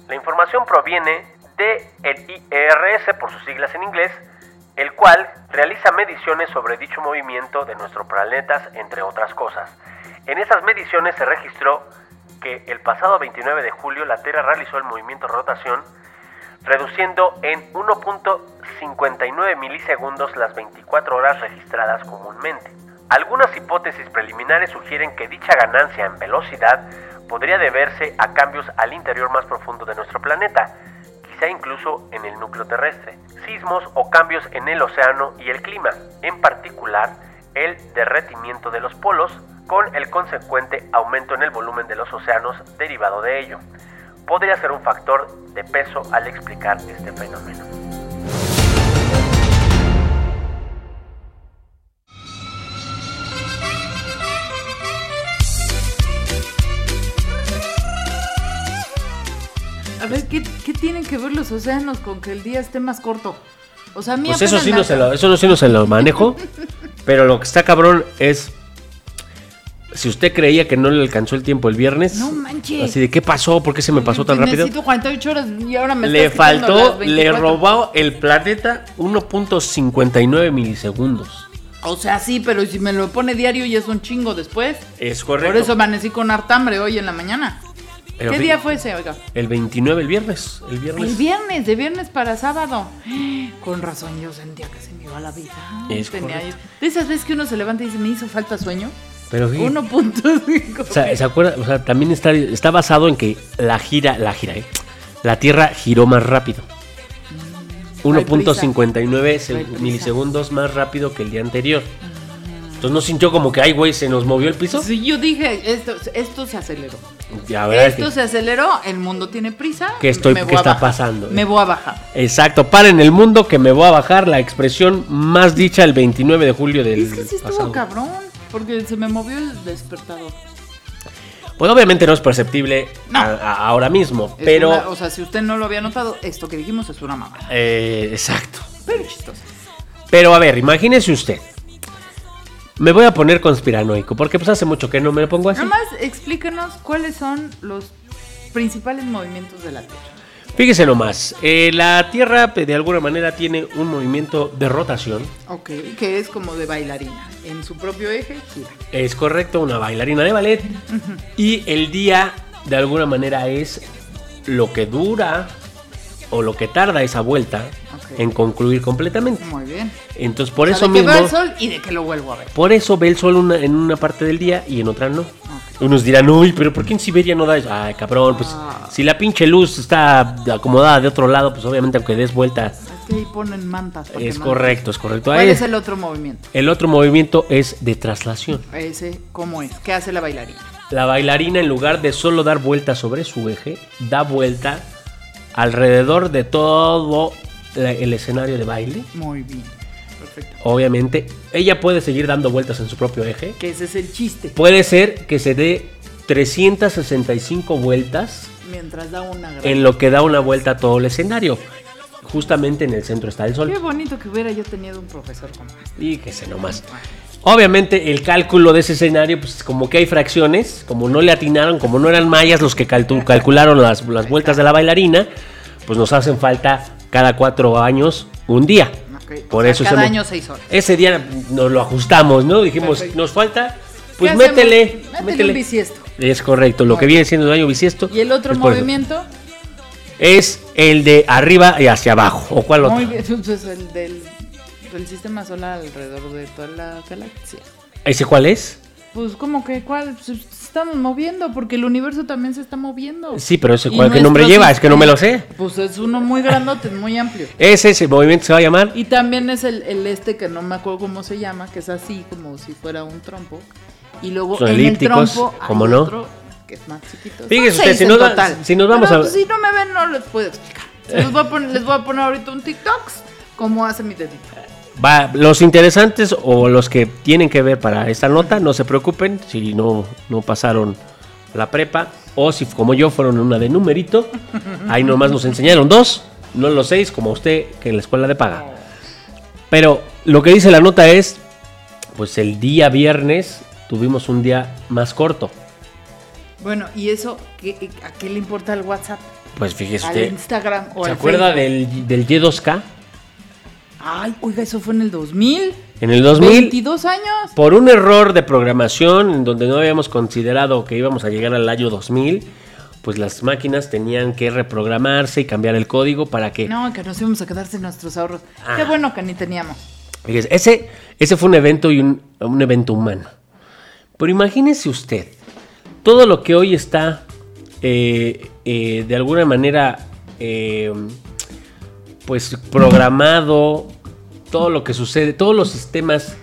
La información proviene de el IRS por sus siglas en inglés, el cual realiza mediciones sobre dicho movimiento de nuestro planeta, entre otras cosas. En esas mediciones se registró que el pasado 29 de julio la Tierra realizó el movimiento rotación, reduciendo en 1.59 milisegundos las 24 horas registradas comúnmente. Algunas hipótesis preliminares sugieren que dicha ganancia en velocidad podría deberse a cambios al interior más profundo de nuestro planeta, quizá incluso en el núcleo terrestre, sismos o cambios en el océano y el clima, en particular el derretimiento de los polos, con el consecuente aumento en el volumen de los océanos derivado de ello. Podría ser un factor de peso al explicar este fenómeno. A ver, ¿qué, qué tienen que ver los océanos con que el día esté más corto? O sea, a mí Pues eso sí, no se lo, eso no, sí no se lo manejo. (laughs) pero lo que está cabrón es. Si usted creía que no le alcanzó el tiempo el viernes. No manches. Así de qué pasó, por qué se me pasó tan rápido. Necesito 48 horas y ahora me Le faltó, le 24. robó el planeta 1.59 milisegundos. O sea, sí, pero si me lo pone diario y es un chingo después. Es correcto. Por eso amanecí con hartambre hoy en la mañana. Pero ¿Qué día fue ese, oiga? El 29, el viernes. El viernes. El viernes, de viernes para sábado. (gasps) Con razón, yo sentía que se me iba la vida. Es Tenía De esas veces que uno se levanta y dice, me hizo falta sueño. Pero sí. 1.5. O sea, ¿se acuerda? O sea, también está, está basado en que la gira, la gira, ¿eh? La Tierra giró más rápido. Mm. Hay prisa. 1.59 se- Hay prisa. milisegundos más rápido que el día anterior. Entonces no sintió como que, ay, güey, se nos movió el piso. Sí, yo dije, esto, esto se aceleró. Ya. Esto que- se aceleró, el mundo tiene prisa. ¿Qué estoy- qué está bajar. pasando? Me voy a bajar. Exacto, paren el mundo que me voy a bajar la expresión más dicha el 29 de julio del Es que sí estuvo pasado. cabrón, porque se me movió el despertador. Pues obviamente no es perceptible No. a- a- ahora mismo, Es pero... una- o sea, si usted no lo había notado, esto que dijimos es una mamada. eh, exacto. Pero chistosa. Pero a ver, imagínese usted. Me voy a poner conspiranoico, porque pues hace mucho que no me lo pongo así. Nada más explíquenos cuáles son los principales movimientos de la Tierra. Fíjese nomás, eh, la Tierra pues, de alguna manera tiene un movimiento de rotación. Ok, que es como de bailarina. En su propio eje, gira. Es correcto, una bailarina de ballet. Y el día de alguna manera es lo que dura o lo que tarda esa vuelta en concluir completamente. Muy bien. Entonces por O sea, eso de que mismo... veo el sol y de que lo vuelvo a ver. Por eso ve el sol una- en una parte del día y en otra no. Unos dirán, uy, pero ¿por qué en Siberia no da eso? Ay, cabrón, pues Ah. si la pinche luz está acomodada de otro lado, pues obviamente aunque des vuelta, Es que ahí ponen mantas. es correcto, es correcto. ¿Cuál Ahí- es el otro movimiento? el otro movimiento es de traslación. Ese, ¿cómo es? ¿Qué hace la bailarina? La bailarina en lugar de solo dar vuelta sobre su eje, da vuelta alrededor de todo el escenario de baile. Muy bien. Obviamente, ella puede seguir dando vueltas en su propio eje. Que ese es el chiste. Puede ser que se dé 365 vueltas Mientras da una gran... en lo que da una vuelta a todo el escenario. Justamente en el centro está el Qué sol. bonito que hubiera yo tenido un profesor como este. Y que se nomás. Obviamente el cálculo de ese escenario, pues como que hay fracciones, como no le atinaron, como no eran mayas los que (laughs) calcularon las, las vueltas de la bailarina, pues nos hacen falta cada cuatro años un día. Ok, Por o sea, eso cada año seis horas. Ese día nos lo ajustamos, ¿no? Dijimos, Perfecto. nos falta, pues ¿Qué métele? Métele métele. un bisiesto. Es correcto, lo que viene siendo el año bisiesto. ¿Y el otro es movimiento? Es el de arriba y hacia abajo. ¿O cuál otro? Muy bien, pues el del, del sistema solar alrededor de toda la galaxia. ¿Ese cuál es? Pues, ¿cómo que cuál? Estamos moviendo, porque el universo también se está moviendo. Sí, pero ese cuál qué nombre lleva, es que no me lo sé. Pues es uno muy grandote, muy amplio. Ese, ese movimiento se va a llamar. Y también es el, el este que no me acuerdo cómo se llama, que es así como si fuera un trompo. Y luego Son en el trompo ¿cómo no? otro que es más chiquito. Fíjese usted, si total. si nos vamos Pero, a- pues, si no me ven, no les puedo explicar. Se los voy a poner- les voy a poner ahorita un TikTok como hace mi dedito. Va, los interesantes o los que tienen que ver para esta nota, no se preocupen si no, no pasaron la prepa o si como yo fueron una de numerito, ahí nomás nos enseñaron dos, no los seis como usted que en la escuela de paga. Pero lo que dice la nota es, pues el día viernes tuvimos un día más corto. Bueno, ¿y eso qué- a qué le importa el WhatsApp? Pues fíjese Al usted, Instagram o ¿se al acuerda Facebook? del, del Y2K? Ay, oiga, eso fue en el 2000. En el 2000 22 años. Por un error de programación en donde no habíamos considerado que íbamos a llegar al año 2000, pues las máquinas tenían que reprogramarse y cambiar el código para que... No, que nos íbamos a quedar sin nuestros ahorros. Ah. Qué bueno que ni teníamos. Fíjese, Ese, ese fue un evento y un, un evento humano. Pero imagínese usted, todo lo que hoy está eh, eh, de alguna manera eh, pues programado, todo lo que sucede, todos los sistemas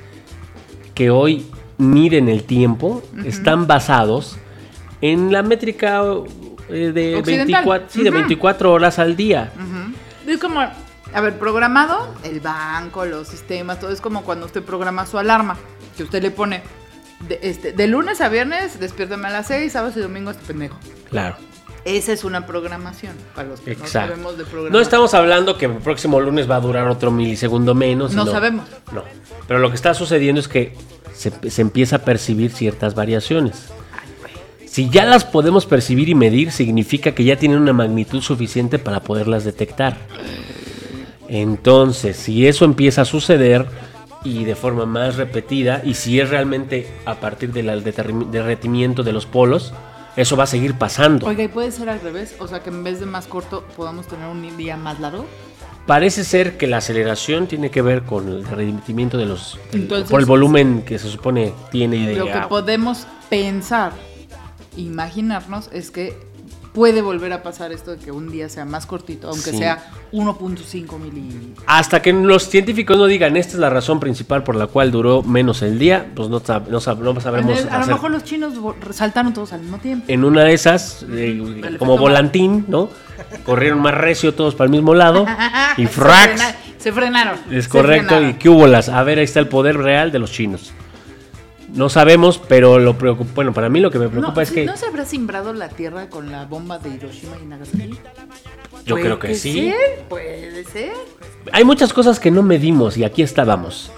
que hoy miden el tiempo están basados en la métrica eh, de, Occidental. 24, sí, de. 24 horas al día. Es como, a ver, programado, el banco, los sistemas, todo es como cuando usted programa su alarma, que usted le pone de, este, de lunes a viernes, despiértame a las 6, sábados y domingos, este pendejo. Claro. Esa es una programación, para los que no Exacto. sabemos de programación. No estamos hablando que el próximo lunes va a durar otro milisegundo menos. No sabemos. No. Pero lo que está sucediendo es que se, se empieza a percibir ciertas variaciones. Si ya las podemos percibir y medir, significa que ya tienen una magnitud suficiente para poderlas detectar. Entonces, si eso empieza a suceder y de forma más repetida, y si es realmente a partir del derretimiento de los polos, eso va a seguir pasando. Oiga, ¿y puede ser al revés? O sea, que en vez de más corto, podamos tener un día más largo. Parece ser que la aceleración tiene que ver con el derretimiento de los... Entonces- por el volumen que se supone tiene de Lo que podemos pensar, imaginarnos, es que puede volver a pasar esto de que un día sea más cortito, aunque Sí. sea 1.5 mili. Hasta que los científicos no digan esta es la razón principal por la cual duró menos el día, pues no, sab- no, sab- no sabremos a lo mejor los chinos saltaron todos al mismo tiempo. En una de esas, eh, como volantín, ¿no? Corrieron más recio todos para el mismo lado y (laughs) Se frax. frena- Se frenaron. Es correcto, frenaron. y qué hubo las. A ver, ahí está el poder real de los chinos. No sabemos, pero lo preocupa. Bueno, para mí lo que me preocupa no, es sí, que. ¿No se habrá simbrado la Tierra con la bomba de Hiroshima y Nagasaki? Yo creo que sí. ser, puede ser. Hay muchas cosas que no medimos y aquí estábamos.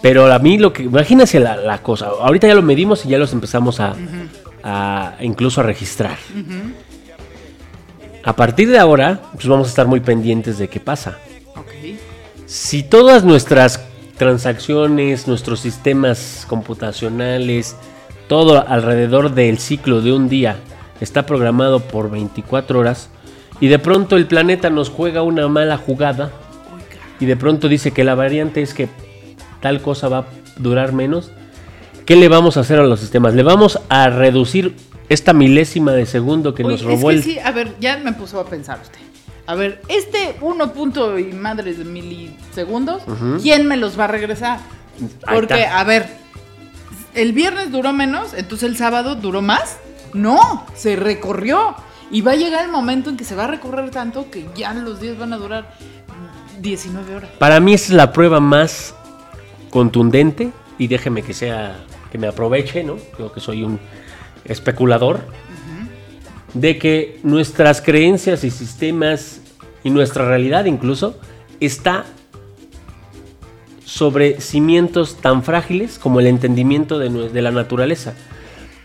Pero a mí lo que. Imagínense la, la cosa. Ahorita ya lo medimos y ya los empezamos a. a- incluso a registrar. A partir de ahora, pues vamos a estar muy pendientes de qué pasa. Ok. Si todas nuestras transacciones, nuestros sistemas computacionales, todo alrededor del ciclo de un día está programado por 24 horas y de pronto el planeta nos juega una mala jugada y de pronto dice que la variante es que tal cosa va a durar menos, ¿qué le vamos a hacer a los sistemas? ¿Le vamos a reducir esta milésima de segundo que nos robó es el... sí, a ver, ya me puso a pensar usted. A ver, este 1 punto y madres de milisegundos, ¿quién me los va a regresar? Porque, a ver, el viernes duró menos, entonces el sábado duró más. No, se recorrió. Y va a llegar el momento en que se va a recorrer tanto que ya los días van a durar 19 horas. Para mí esa es la prueba más contundente y déjeme que sea que me aproveche, ¿no? Creo que soy un especulador de que nuestras creencias y sistemas y nuestra realidad incluso está sobre cimientos tan frágiles como el entendimiento de, la naturaleza.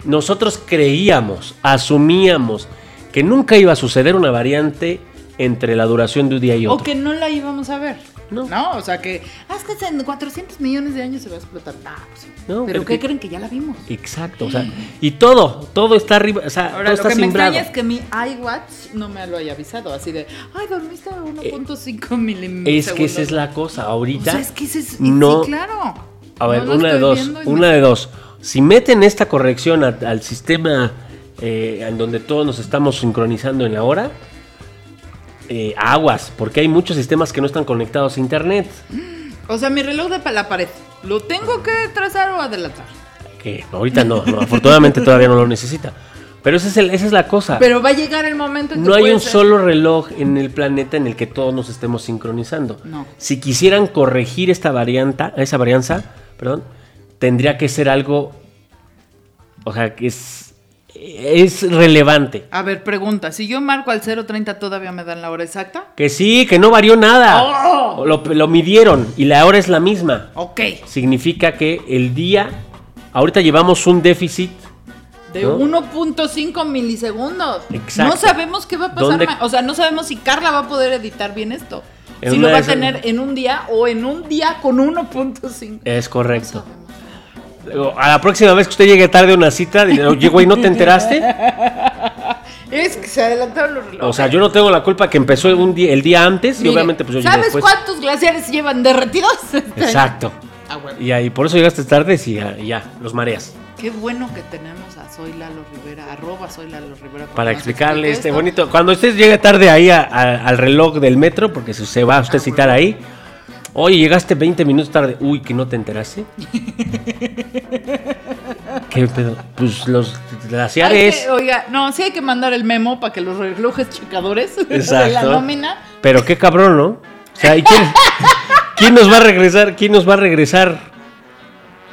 Nosotros creíamos, asumíamos que nunca iba a suceder una variante entre la duración de un día y O otro. que no la íbamos a ver. No. No, o sea que, ah, es que en 400 millones de años se va a explotar. Ah, pues, No, pero ¿qué que- creen que ya la vimos? Exacto, o sea, y todo, todo está arriba, o sea, Ahora, todo lo está que me extraña es que mi iWatch no me lo haya avisado, así de, ay, dormiste a 1.5 milímetros. Eh, Es que esa es la cosa, O ahorita. sea, es que ese es, no, sí, claro. A ver, No lo una de dos, una me- de dos. Si meten esta corrección a- al sistema eh, en donde todos nos estamos sincronizando en la hora, eh, aguas, porque hay muchos sistemas que no están conectados a internet. O sea, mi reloj de la pared. ¿Lo tengo que trazar o adelantar? Que ahorita no, no, afortunadamente todavía no lo necesita. Pero esa es, el- esa es la cosa. Pero va a llegar el momento en que no hay un ser- solo reloj en el planeta en el que todos nos estemos sincronizando. No. Si quisieran corregir esta varianta, esa varianza, perdón, tendría que ser algo, o sea, que es, es relevante. A ver, pregunta. Si yo marco al 0.30, ¿todavía me dan la hora exacta? Que sí, que no varió nada. ¡Oh! Lo, lo midieron y la hora es la misma. Ok. Significa que el día, ahorita llevamos un déficit. De ¿No? 1.5 milisegundos. Exacto. No sabemos qué va a pasar. ¿Dónde- ma- O sea, no sabemos si Carla va a poder editar bien esto. En si lo va a tener en un día o en un día con 1.5. Es correcto. A la próxima vez que usted llegue tarde a una cita, oye, güey, ¿no te enteraste? (laughs) Es que se adelantaron los relojes. O sea, yo no tengo la culpa que empezó un día, el día antes y obviamente pues yo ¿Sabes después. cuántos glaciares llevan derretidos? (laughs) Exacto. Ah, bueno. Y ahí, por eso llegaste tarde y ya, y ya, los mareas. Qué bueno que tenemos a Soy Lalo Rivera, arroba Soy Lalo Rivera. Para explicarle este bonito. Cuando usted llegue tarde ahí a- a- al reloj del metro, porque si se va a usted citar ahí. Oye, llegaste 20 minutos tarde. Uy, que no te enteraste. (laughs) ¿Qué pedo? Pues los glaciares. que- oiga, no, sí hay que mandar el memo para que los relojes checadores (laughs) de la Exacto. nómina. Pero qué cabrón, ¿no? O sea, ¿y quién, (laughs) quién nos va a regresar? ¿Quién nos va a regresar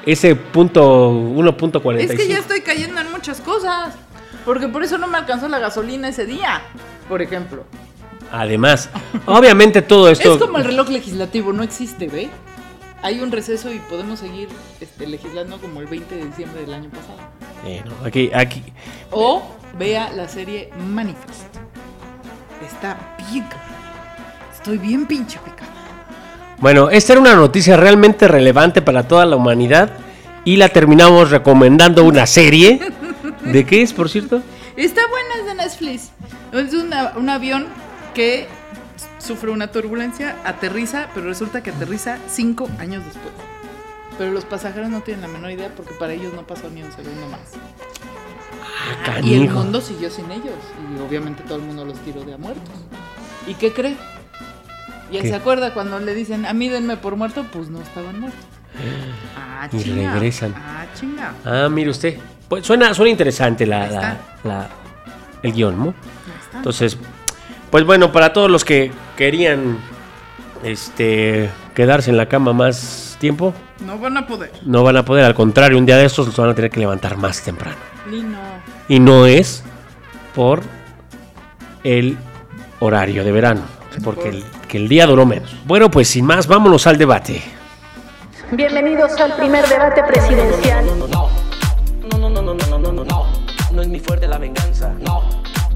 ese punto 1.45? Es que ya estoy cayendo en muchas cosas. Porque por eso no me alcanzó la gasolina ese día, por ejemplo. Además, obviamente todo esto. Es como el reloj legislativo, no existe, ¿ve? Hay un receso y podemos seguir este, legislando como el 20 de diciembre del año pasado. Eh, no, aquí, aquí. O vea la serie Manifest. Está bien cabrón. Estoy bien pinche picada. Bueno, esta era una noticia realmente relevante para toda la humanidad y la terminamos recomendando una serie. ¿De qué es, por cierto? Está buena, es de Netflix. Es una- un avión que sufre una turbulencia, aterriza, pero resulta que aterriza cinco años después. Pero los pasajeros no tienen la menor idea porque para ellos no pasó ni un segundo más. Ah, Y el mundo siguió sin ellos. Y obviamente todo el mundo los tiró de a muertos. ¿Y qué cree? Y él ¿Qué? se acuerda cuando le dicen, a mí denme por muerto, pues no estaban muertos. Ah, Y chinga. regresan. Ah, chinga. Ah, mire usted. Pues suena, suena interesante la, el guion, ¿no? Entonces, pues bueno, para todos los que querían este quedarse en la cama más tiempo, No van a poder. no van a poder. Al contrario, un día de estos los van a tener que levantar más temprano. Lino. Y no es por el horario de verano, es porque el, que el día duró menos. Bueno, pues sin más, vámonos al debate. Bienvenidos al primer debate presidencial. No, no, no, no, no, no, no, no, no, no. No es mi fuerte la venganza. No,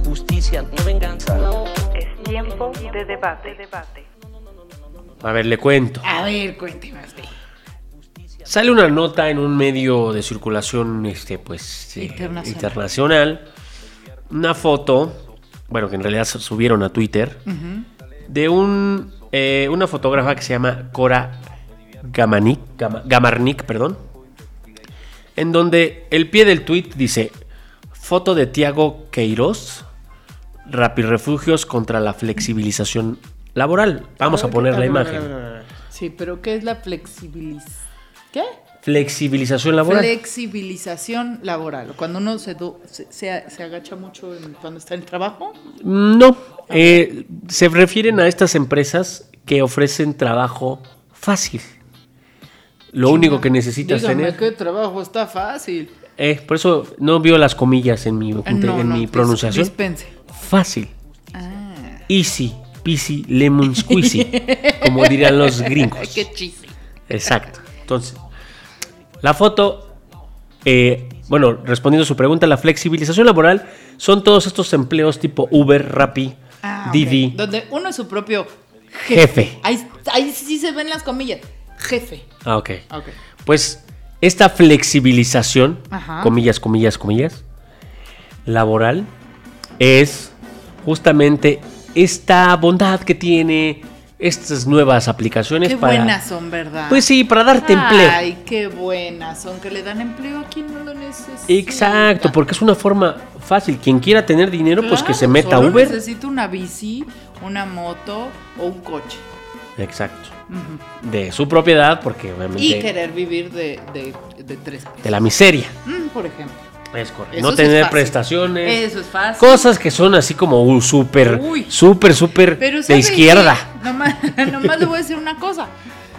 justicia, no venganza. Es tiempo de debate. debate. A ver, le cuento. A ver, cuénteme usted. Sale una nota en un medio de circulación este, pues, eh, Internacional. internacional. Una foto, bueno, que en realidad su- subieron a Twitter, de un, eh, una fotógrafa que se llama Cora Gamanik, Gama- Gamarnik, perdón, en donde el pie del tweet dice, foto de Tiago Queiroz, Rapirefugios contra la flexibilización laboral. Vamos a poner la imagen. Sí, pero ¿qué es la flexibilización? ¿Qué? Flexibilización laboral. Flexibilización laboral. Cuando uno se, do- se, se- se agacha mucho en- cuando está en el trabajo. No, eh, se refieren a estas empresas que ofrecen trabajo fácil. Lo único que necesitas Dígame tener. qué trabajo está fácil. Eh, por eso no vio las comillas en mi, Ah, en no, mi pronunciación. Dispense. Fácil. Ah. Easy, peasy, lemon squeezy. como dirían los (laughs) gringos. Qué chiste. Exacto. Entonces, la foto, eh, bueno, respondiendo a su pregunta, la flexibilización laboral son todos estos empleos tipo Uber, Rappi, Ah. Didi, Donde uno es su propio jefe. Ahí, ahí sí se ven las comillas. Jefe. Ah, ok. Ok. Pues esta flexibilización, Ajá. comillas, comillas, comillas, laboral, es justamente esta bondad que tiene estas nuevas aplicaciones Qué para... buenas son, ¿verdad? Pues sí, para darte empleo. Ay, qué buenas son, que le dan empleo a quien no lo necesita. Exacto, porque es una forma fácil. Quien quiera tener dinero, pues que se meta a solo Uber. necesita una bici, una moto o un coche. Exacto. De su propiedad, porque obviamente... Y querer vivir de, de, de tres pesos. De la miseria. Mm, por ejemplo. Es correcto. Eso no tener prestaciones. Eso es fácil. Cosas que son así como súper, súper, súper de ¿sabe izquierda. qué? Nomás, (laughs) nomás le voy a decir una cosa.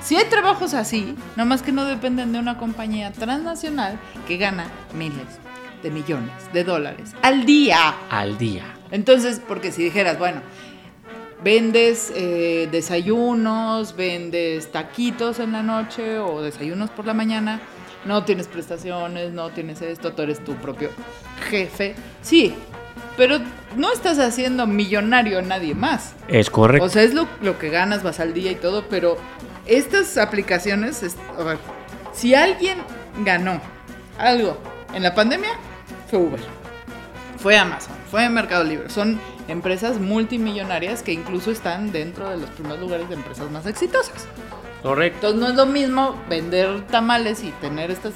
Si hay trabajos así, nomás que no dependen de una compañía transnacional que gana miles de millones de dólares al día. Al día. Entonces, porque si dijeras, bueno, vendes eh, desayunos, vendes taquitos en la noche o desayunos por la mañana, no tienes prestaciones, no tienes esto, tú eres tu propio jefe. Sí, pero no estás haciendo millonario a nadie más. Es correcto. O sea, es lo, lo que ganas, vas al día y todo, pero estas aplicaciones, es- a ver, si alguien ganó algo en la pandemia, fue Uber, fue Amazon, fue Mercado Libre. Son empresas multimillonarias que incluso están dentro de los primeros lugares de empresas más exitosas. Correcto. Entonces no es lo mismo vender tamales y tener estas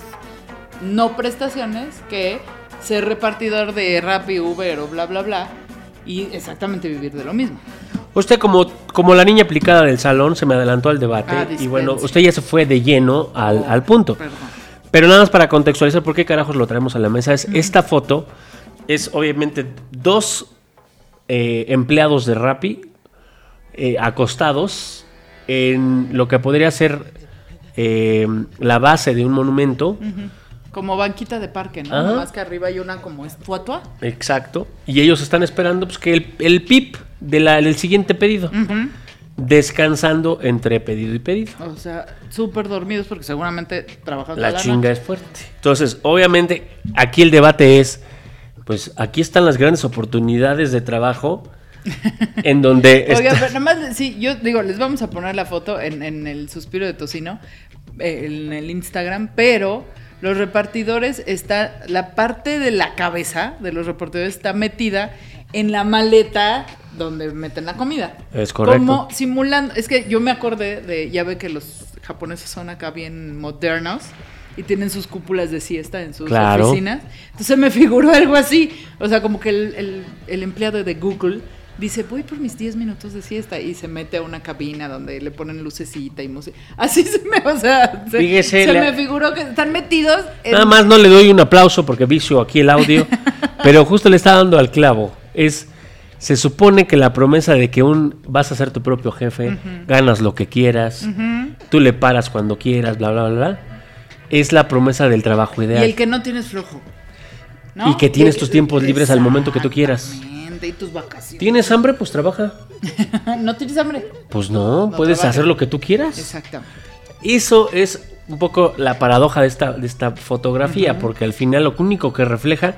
no prestaciones que ser repartidor de Rappi, Uber o bla, bla, bla y exactamente vivir de lo mismo. Usted como, como la niña aplicada del salón se me adelantó al debate Ah, y bueno, usted ya se fue de lleno al, Oh, al punto. Perdón. Pero nada más para contextualizar por qué carajos lo traemos a la mesa. Es, Esta foto es obviamente dos eh, empleados de Rappi eh, acostados en lo que podría ser eh, la base de un monumento. Como banquita de parque, ¿no? Ajá. Nomás que arriba hay una como estatua. Exacto. Y ellos están esperando pues, que el, el pip de la- del siguiente pedido. Descansando entre pedido y pedido. O sea, súper dormidos porque seguramente trabajan La toda chinga noche. es fuerte. Entonces, obviamente, aquí el debate es, pues aquí están las grandes oportunidades de trabajo en donde... Oiga, está- pero nomás, sí, yo digo, les vamos a poner la foto en, en el suspiro de tocino, eh, en el Instagram, pero los repartidores está, la parte de la cabeza de los repartidores está metida en la maleta donde meten la comida. Es correcto. Como simulando, es que yo me acordé de, ya ve que los japoneses son acá bien modernos y tienen sus cúpulas de siesta en sus Claro. oficinas. Entonces me figuró algo así. O sea, como que el, el- el empleado de Google dice, voy por mis 10 minutos de siesta y se mete a una cabina donde le ponen lucecita y música. Así (laughs) se me, o sea, se, Fíjese, se la- me figuró que están metidos en... Nada más no le doy un aplauso porque vicio aquí el audio, (laughs) pero justo le está dando al clavo. Es, se supone que la promesa de que un vas a ser tu propio jefe, ganas lo que quieras, tú le paras cuando quieras, bla, bla, bla, bla, es la promesa del trabajo Y ideal. el que no tienes flojo. ¿no? Y que tienes tus tiempos libres al momento que tú quieras. Exactamente, Y tus vacaciones. ¿Tienes hambre? Pues trabaja. (laughs) ¿No tienes hambre? Pues no, No puedes trabaja. hacer lo que tú quieras. Exactamente. Eso es un poco la paradoja de esta, de esta fotografía, porque al final lo único que refleja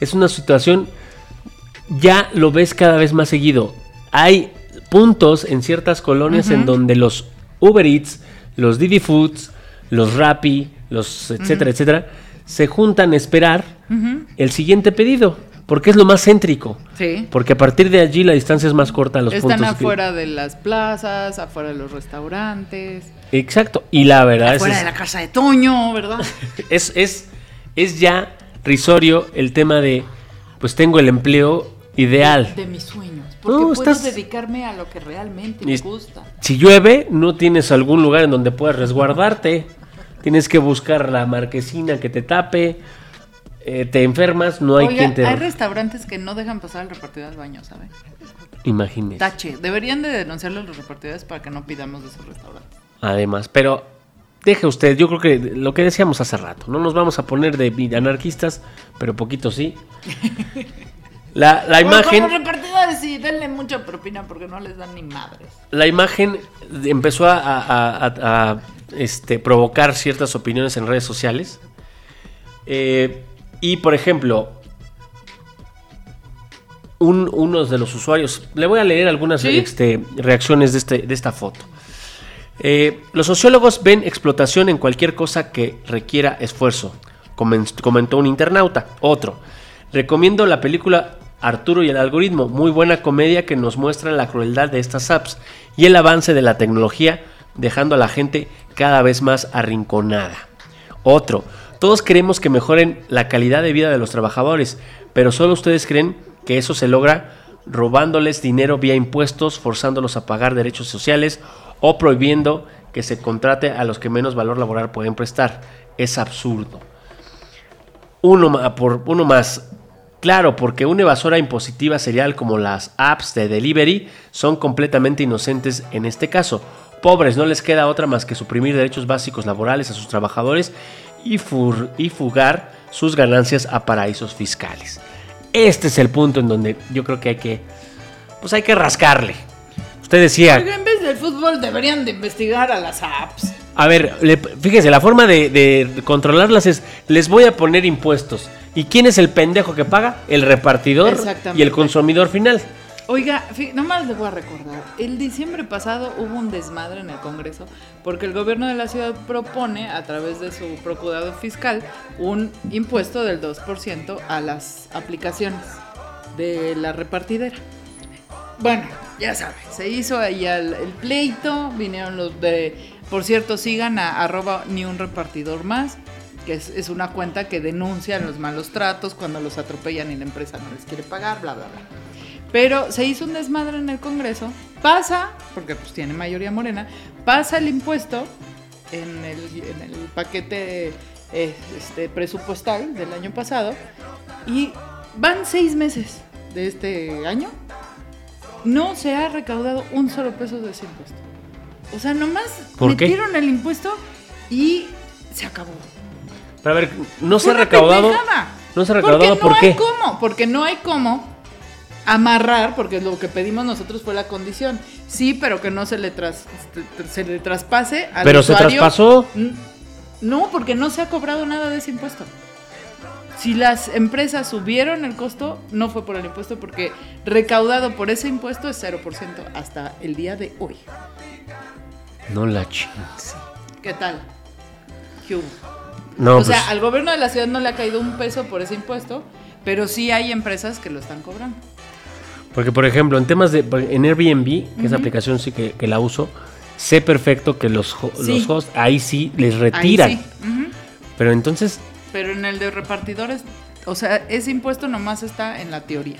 es una situación, ya lo ves cada vez más seguido. Hay puntos en ciertas colonias en donde los Uber Eats, los Didi Foods, los Rappi, los etcétera, etcétera, se juntan a esperar el siguiente pedido, porque es lo más céntrico. Sí. Porque a partir de allí la distancia es más corta a los Están puntos. que- afuera de las plazas, afuera de los restaurantes, Exacto. Y la verdad es, afuera de la casa de Toño, ¿verdad? (laughs) es, es, es ya risorio el tema de, pues tengo el empleo ideal. De mis sueños. Porque No, puedo estás- dedicarme a lo que realmente me gusta. Si llueve, no tienes algún lugar en donde puedas resguardarte. Tienes que buscar la marquesina que te tape. Eh, te enfermas, no hay Oiga, quien te hay restaurantes que no dejan pasar al repartidor al baño, ¿saben? imagine. Tache. Deberían de denunciarlo a los repartidores para que no pidamos de esos restaurantes. Además, pero deje usted, yo creo que lo que decíamos hace rato, no nos vamos a poner de anarquistas, pero poquito sí. (laughs) La, imagen... Como repartidores, sí, denle mucha propina porque no les dan ni madres. la imagen empezó a, a- a- a, este, provocar ciertas opiniones en redes sociales. Eh, y por ejemplo, un- unos de los usuarios, le voy a leer algunas ¿Sí? este, reacciones de, este- de esta foto. Eh, los sociólogos ven explotación en cualquier cosa que requiera esfuerzo, comen- comentó un internauta. Otro, recomiendo la película Arturo y el algoritmo, muy buena comedia que nos muestra la crueldad de estas apps y el avance de la tecnología, dejando a la gente cada vez más arrinconada. Otro, todos queremos que mejoren la calidad de vida de los trabajadores, pero solo ustedes creen que eso se logra robándoles dinero vía impuestos, forzándolos a pagar derechos sociales o prohibiendo que se contrate a los que menos valor laboral pueden prestar. Es absurdo. Uno, uno más. Claro, porque una evasora impositiva serial como las apps de delivery son completamente inocentes en este caso. Pobres, no les queda otra más que suprimir derechos básicos laborales a sus trabajadores y, fur- y fugar sus ganancias a paraísos fiscales. Este es el punto en donde yo creo que hay que, pues hay que rascarle. Usted decía, Oiga, en vez del fútbol deberían de investigar a las apps. a ver, le- fíjese, la forma de, de controlarlas es, les voy a poner impuestos. ¿Y quién es el pendejo que paga? El repartidor y el consumidor final. Oiga, nomás le voy a recordar, el diciembre pasado hubo un desmadre en el Congreso porque el gobierno de la ciudad propone a través de su procurador fiscal un impuesto del 2% a las aplicaciones de la repartidera. Bueno, ya saben, se hizo ahí el, pleito, vinieron los de, por cierto, sigan a arroba ni un repartidor más, que es, es una cuenta que denuncia los malos tratos cuando los atropellan y la empresa no les quiere pagar, bla, bla, bla. Pero se hizo un desmadre en el Congreso, pasa, porque pues tiene mayoría morena, pasa el impuesto en el, en el paquete eh, este, presupuestal del año pasado y van seis meses de este año no se ha recaudado un solo peso de ese impuesto. O sea, nomás ¿Por qué? metieron el impuesto y se acabó. Pero a ver, no se ha recaudado. pendejada. No se ha recaudado, Porque ¿por no qué? hay cómo, porque no hay cómo amarrar, porque lo que pedimos nosotros fue la condición. Sí, pero que no se le tras, se le traspase al Pero se usuario. traspasó. N- No, porque no se ha cobrado nada de ese impuesto. Si las empresas subieron el costo, no fue por el impuesto, porque recaudado por ese impuesto es 0% hasta el día de hoy. No la chingues. ¿Qué tal? ¿Qué hubo? No, o pues, sea, al gobierno de la ciudad no le ha caído un peso por ese impuesto, pero sí hay empresas que lo están cobrando. Porque por ejemplo, en temas de en Airbnb, que esa aplicación sí que, que la uso, sé perfecto que los, Sí. los hosts ahí sí les retiran. sí. Pero entonces, Pero en el de repartidores, o sea, ese impuesto nomás está en la teoría.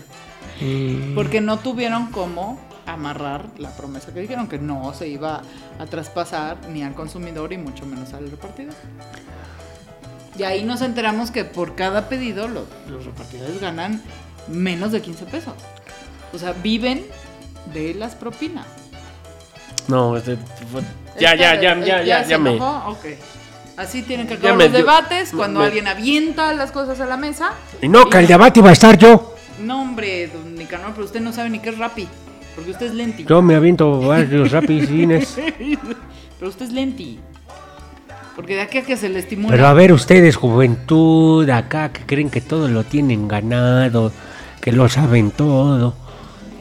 Mm. Porque no tuvieron cómo amarrar la promesa que dijeron que no se iba a traspasar ni al consumidor y mucho menos al repartidor. Y ahí nos enteramos que por cada pedido lo- los repartidores ganan menos de 15 pesos. O sea, viven de las propinas. no, este, fue- ya, ya, ya, ya, ya, ya me. Ok. Así tienen que acabar me los dio- debates cuando me- alguien avienta las cosas a la mesa. Y no, que el debate iba a estar yo. No, hombre, don Nicanor, pero usted no sabe ni qué es Rappi. Porque usted es lenti. Yo me aviento varios rapidines. (laughs) Pero usted es lenti. Porque de aquí a que se le estimula. Pero a ver ustedes, juventud, acá, que creen que todo lo tienen ganado, que lo saben todo.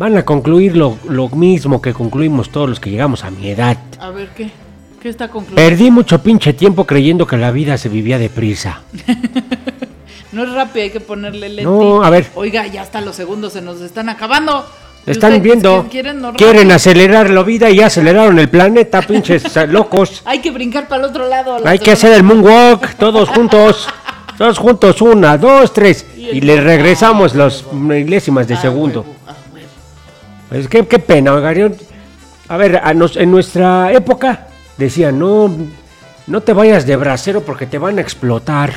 Van a concluir lo, lo mismo que concluimos todos los que llegamos a mi edad. A ver, ¿qué? ¿Qué está concluyendo? Perdí mucho pinche tiempo creyendo que la vida se vivía deprisa. (laughs) No es Rappi, hay que ponerle lenti. No, a ver. Oiga, ya hasta los segundos se nos están acabando. Y Están viendo. Quieren, no Quieren Rappi. acelerar la vida y aceleraron el planeta, pinches (laughs) locos. Hay que brincar para el otro lado. Hay que hacer el moonwalk, (laughs) todos juntos. Todos juntos, una, dos, tres. Y le regresamos los milésimas de Ah, segundo. Huevo. Pues qué, pena, oiga, A ver, a nos- en nuestra época decían, no, no te vayas de bracero porque te van a explotar.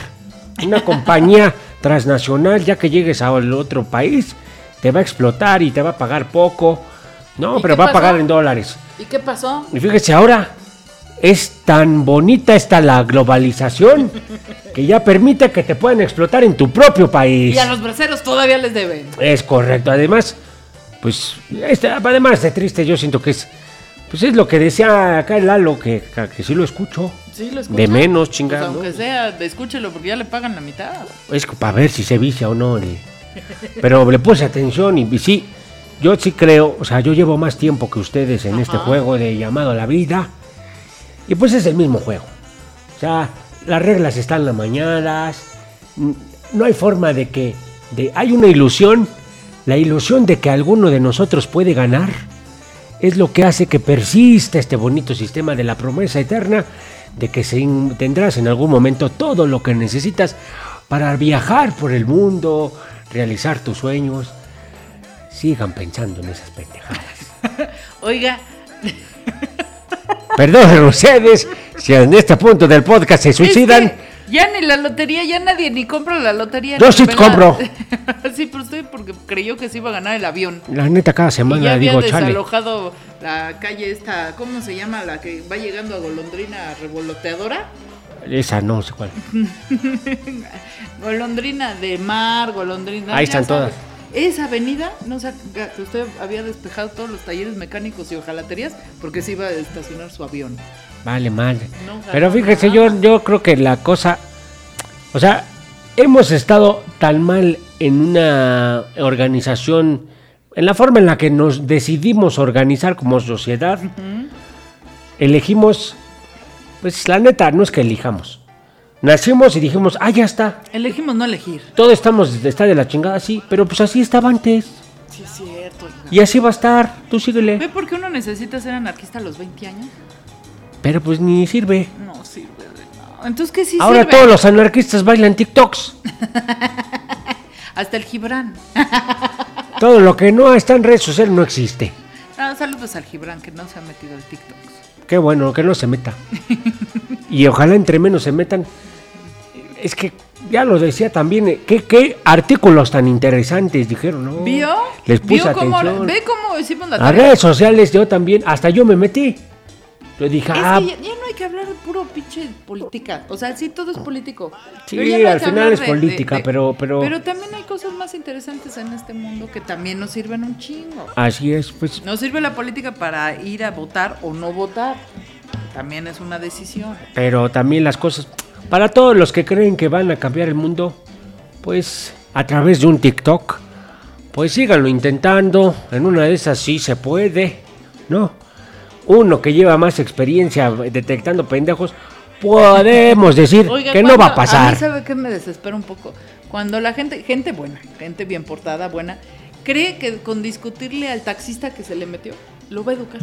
Una (laughs) compañía transnacional, ya que llegues al otro país, te va a explotar y te va a pagar poco. No, ¿Y pero va a pagar en dólares. ¿Y qué pasó? Y fíjese, ahora es tan bonita esta la globalización que ya permite que te puedan explotar en tu propio país. Y a los braceros todavía les deben. Es correcto. Además, pues, este, además de triste, yo siento que es, pues es lo que decía acá el Lalo, que, que, sí lo escucho. Sí, lo escucha. De menos, Pues chingado. aunque sea, escúchelo porque ya le pagan la mitad. Es para ver si se vicia o no. el- Pero le puse atención y, y sí, yo sí creo, o sea, yo llevo más tiempo que ustedes en este juego de llamado a la vida. Y pues es el mismo juego. O sea, las reglas están amañadas. No hay forma de que... De, hay una ilusión, la ilusión de que alguno de nosotros puede ganar. es lo que hace que persista este bonito sistema de la promesa eterna de que se tendrás en algún momento todo lo que necesitas para viajar por el mundo, realizar tus sueños. Sigan pensando en esas pendejadas. (laughs) Oiga, Perdonen ustedes si en este punto del podcast se suicidan. Es que ya ni la lotería, ya nadie ni compra la lotería. Yo sí compro. (laughs) sí, pero usted porque creyó que se iba a ganar el avión. La neta, cada Y ya semana había digo, chale. desalojado la calle esta, ¿cómo se llama? La que va llegando a Golondrina Revoloteadora. Esa no sé cuál. (laughs) Golondrina de mar, golondrina. Ahí están todas. Esa avenida, no sé, que usted había despejado todos los talleres mecánicos y hojalaterías porque se iba a estacionar su avión. Vale, mal. No Pero fíjese, nada. yo, yo creo que la cosa. O sea, hemos estado tan mal en una organización, en la forma en la que nos decidimos organizar como sociedad. Elegimos. Pues la neta, no es que elijamos. Nacimos y dijimos, ah, ya está. Elegimos no elegir. Todo estamos, está de la chingada, sí. Pero pues así estaba antes. Sí, es cierto. Y así va a estar. Tú síguele. ¿Ve por qué uno necesita ser anarquista a los 20 años? Pero pues ni sirve. No sirve de nada. Entonces, ¿qué sí Ahora sirve? todos los anarquistas bailan TikToks. (laughs) Hasta el Gibran. (laughs) Todo lo que no está en redes sociales no existe. No, saludos al Gibran, que no se ha metido al TikTok. Qué bueno, que no se meta. (laughs) Y ojalá entre menos se metan. Es que ya lo decía también, eh, ¿qué, qué artículos tan interesantes dijeron, ¿no? ¿Vio? Les puse ¿Vio cómo, atención. ¿Ve cómo hicimos la A redes sociales yo también, hasta yo me metí. Yo dije, Es ah, que ya, ya no hay que hablar de puro pinche política. O sea, sí, todo es político. Sí, no al final es política, pero- pero- Pero también hay cosas más interesantes en este mundo que también nos sirven un chingo. así es, pues. Nos sirve la política para ir a votar o no votar. También es una decisión. Pero también las cosas, para todos los que creen que van a cambiar el mundo, pues a través de un TikTok, pues síganlo intentando. En una de esas sí se puede, ¿no? Uno que lleva más experiencia detectando pendejos, podemos decir Oiga, que no va a cuando- A pasar. mí sabe que me desespera un poco. Cuando la gente, gente buena, gente bien portada, buena, cree que con discutirle al taxista que se le metió, lo va a educar.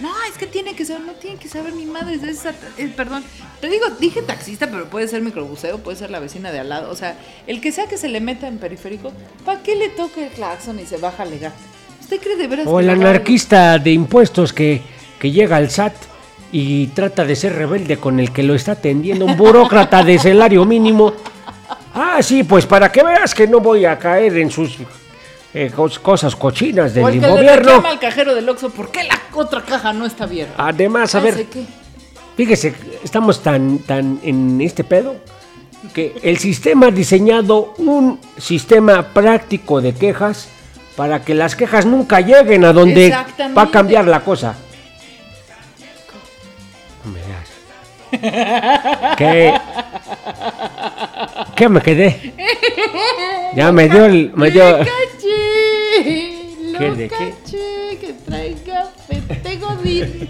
No, es que tiene que saber, no tiene que saber ni madre. Es esa- eh, perdón, te digo, dije taxista, pero puede ser microbuseo, puede ser la vecina de al lado. O sea, el que sea que se le meta en periférico, ¿para qué le toca el claxon y se baja a? ¿Usted cree de veras O que el lo anarquista de impuestos que, que llega al SAT y trata de ser rebelde con el que lo está atendiendo, un burócrata de salario mínimo. Ah, sí, pues para que veas que no voy a caer en sus eh, cos- cosas cochinas del O el que le gobierno. reclama al cajero del Oxxo, ¿por qué la otra caja no está abierta? Además, a ver, sé qué. fíjese, estamos tan, tan en este pedo que el sistema ha diseñado un sistema práctico de quejas para que las quejas nunca lleguen a donde va a cambiar la cosa. ¿Qué? ¿Qué me quedé? Ya me dio el... Me dio... Lo caché, lo ¿Qué, de qué? caché, que traiga fete godín.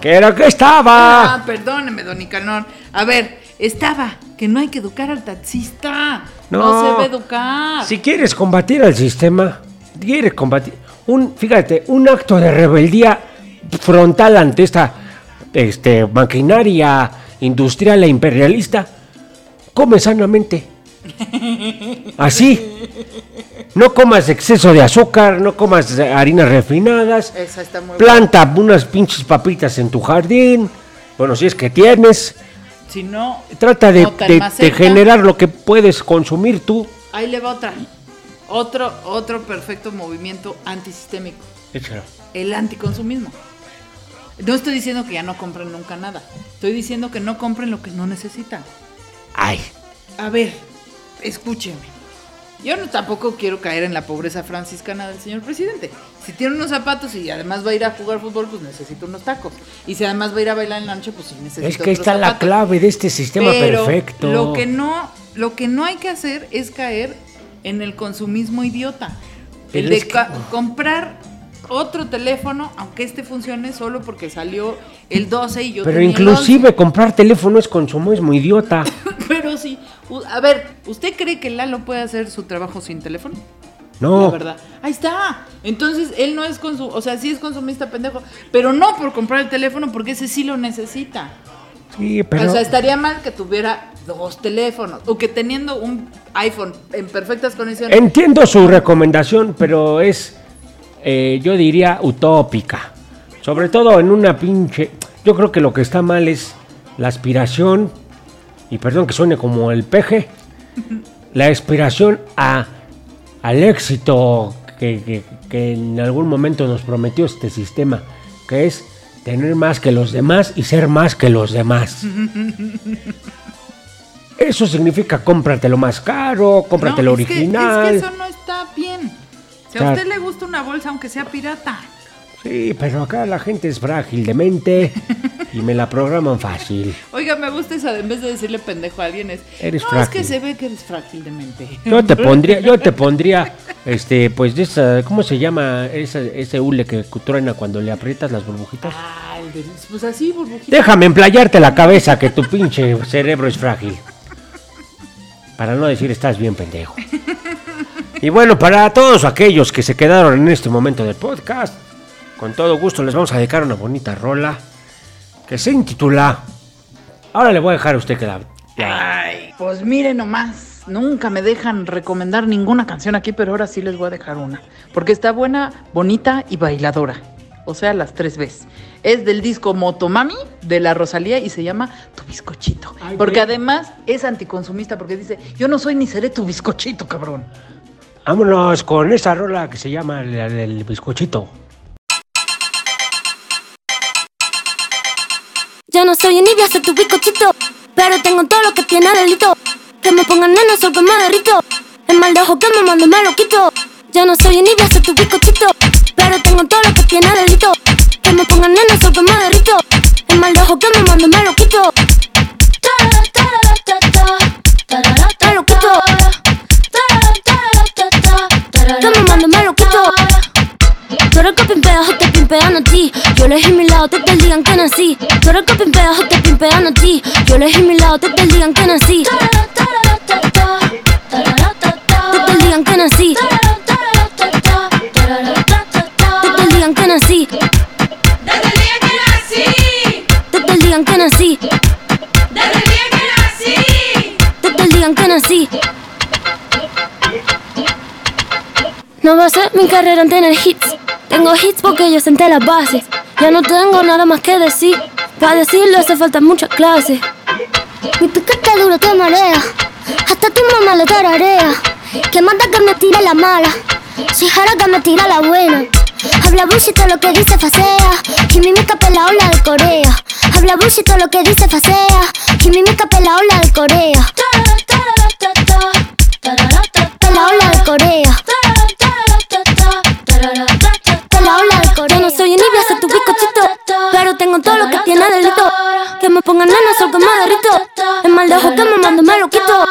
¿Qué era que estaba? Ah, perdóneme, don Nicanor. A ver, estaba, que no hay que educar al taxista. No, No. se va a educar. Si quieres combatir al sistema, quieres combatir un, fíjate, un acto de rebeldía frontal ante esta este, maquinaria industrial e imperialista, come sanamente. (laughs) Así. No comas exceso de azúcar, no comas harinas refinadas. Planta unas pinches papitas en tu jardín. Bueno, si es que tienes. Si no, Trata de, generar lo que puedes consumir tú. Ahí le va otra. Otro, otro perfecto movimiento antisistémico. Échalo. el anticonsumismo. No estoy diciendo que ya no compren nunca nada. Estoy diciendo que no compren lo que no necesitan. Ay. A ver, escúcheme. Yo no tampoco quiero caer en la pobreza franciscana del señor presidente. Si tiene unos zapatos y además va a ir a jugar fútbol, pues necesita unos tacos. Y si además va a ir a bailar en la noche, pues sí necesita Es que otros está la clave de este sistema Pero perfecto. Lo que no, lo que no hay que hacer es caer en el consumismo idiota. Pero el de que- comprar otro teléfono, aunque este funcione solo porque salió el 12 y yo Pero tenía el inclusive comprar teléfono es consumismo idiota. (laughs) 11. Pero sí, u- a ver, ¿usted cree que Lalo puede hacer su trabajo sin teléfono? No. La verdad. Ahí está. Entonces, él no es consumista, o sea, sí es consumista pendejo, pero no por comprar el teléfono porque ese sí lo necesita. Sí, pero. O sea, estaría mal que tuviera dos teléfonos o que teniendo un iPhone en perfectas condiciones. Entiendo su recomendación, pero es, eh, yo diría, utópica. Sobre todo en una pinche... Yo creo que lo que está mal es la aspiración, y perdón que suene como el peje, la aspiración a, al éxito que, que- que en algún momento nos prometió este sistema, que es tener más que los demás y ser más que los demás. (laughs) Eso significa cómpratelo más caro, cómpratelo No, es que- original. es que eso no está bien. Si a usted le gusta una bolsa, aunque sea pirata. Sí, pero acá la gente es frágil de mente y me la programan fácil. Oiga, me gusta esa, de- en vez de decirle pendejo a alguien, es. Eres no, es frágil. que se ve que eres frágil de mente. Yo te (laughs) pondría, yo te pondría, este, pues de esa, ¿cómo se llama esa, ese hule que truena cuando le aprietas las burbujitas? Ah, pues así, burbujita. Déjame emplayarte la cabeza que tu pinche cerebro es frágil. Para no decir estás bien pendejo. (laughs) Y bueno, para todos aquellos que se quedaron en este momento del podcast, con todo gusto les vamos a dedicar una bonita rola que se intitula. Ahora le voy a dejar a usted que la. Ay, pues mire nomás, nunca me dejan recomendar ninguna canción aquí, pero ahora sí les voy a dejar una. Porque está buena, bonita y bailadora. O sea, las tres veces. Es del disco Motomami de la Rosalía y se llama Tu bizcochito. porque además es anticonsumista porque dice, yo no soy ni seré tu bizcochito, cabrón. Vámonos con esa rola que se llama la del bizcochito. No soy envidia, soy tu bizcochito. Pero tengo todo lo que tiene delito. Que me pongan nena, sol que me derrito. El mal de ojo que me mando me lo quito. Yo no soy envidia, soy tu bizcochito. Pero tengo todo lo que tiene delito. Que me pongan nena, sol que me derrito. El mal de ojo que me mando me lo quito. Lo quito. Que eres que pimpeas o te a ti. Yo elegí mi lado desde el día en que nací. Tú que pimpeas te a ti. Yo elegí mi lado desde el día en que nací. Desde el día en que nací. Desde el día en que nací. Desde el día que nací, Desde el día en que nací. desde el día que nací. Desde el día en que nací. No va a ser mi carrera en tener hits. Tengo hits porque yo senté las bases. Ya no tengo nada más que decir. Para decirlo hace falta mucha clase. Mi piquete duro te marea. Hasta tu mamá lo tararea. Que manda que me tira la mala. Si jara que me tira la buena. Habla bullshit todo lo que dice facea. Quimimica pela ola de Corea. Habla bullshit todo lo que dice facea. Quimimica pela ola de Corea. Pela ola de Corea. Pero tengo todo lo que tiene delito. Que me pongan nena, sol que me derrito. El mal de ojo que me mando me lo quito.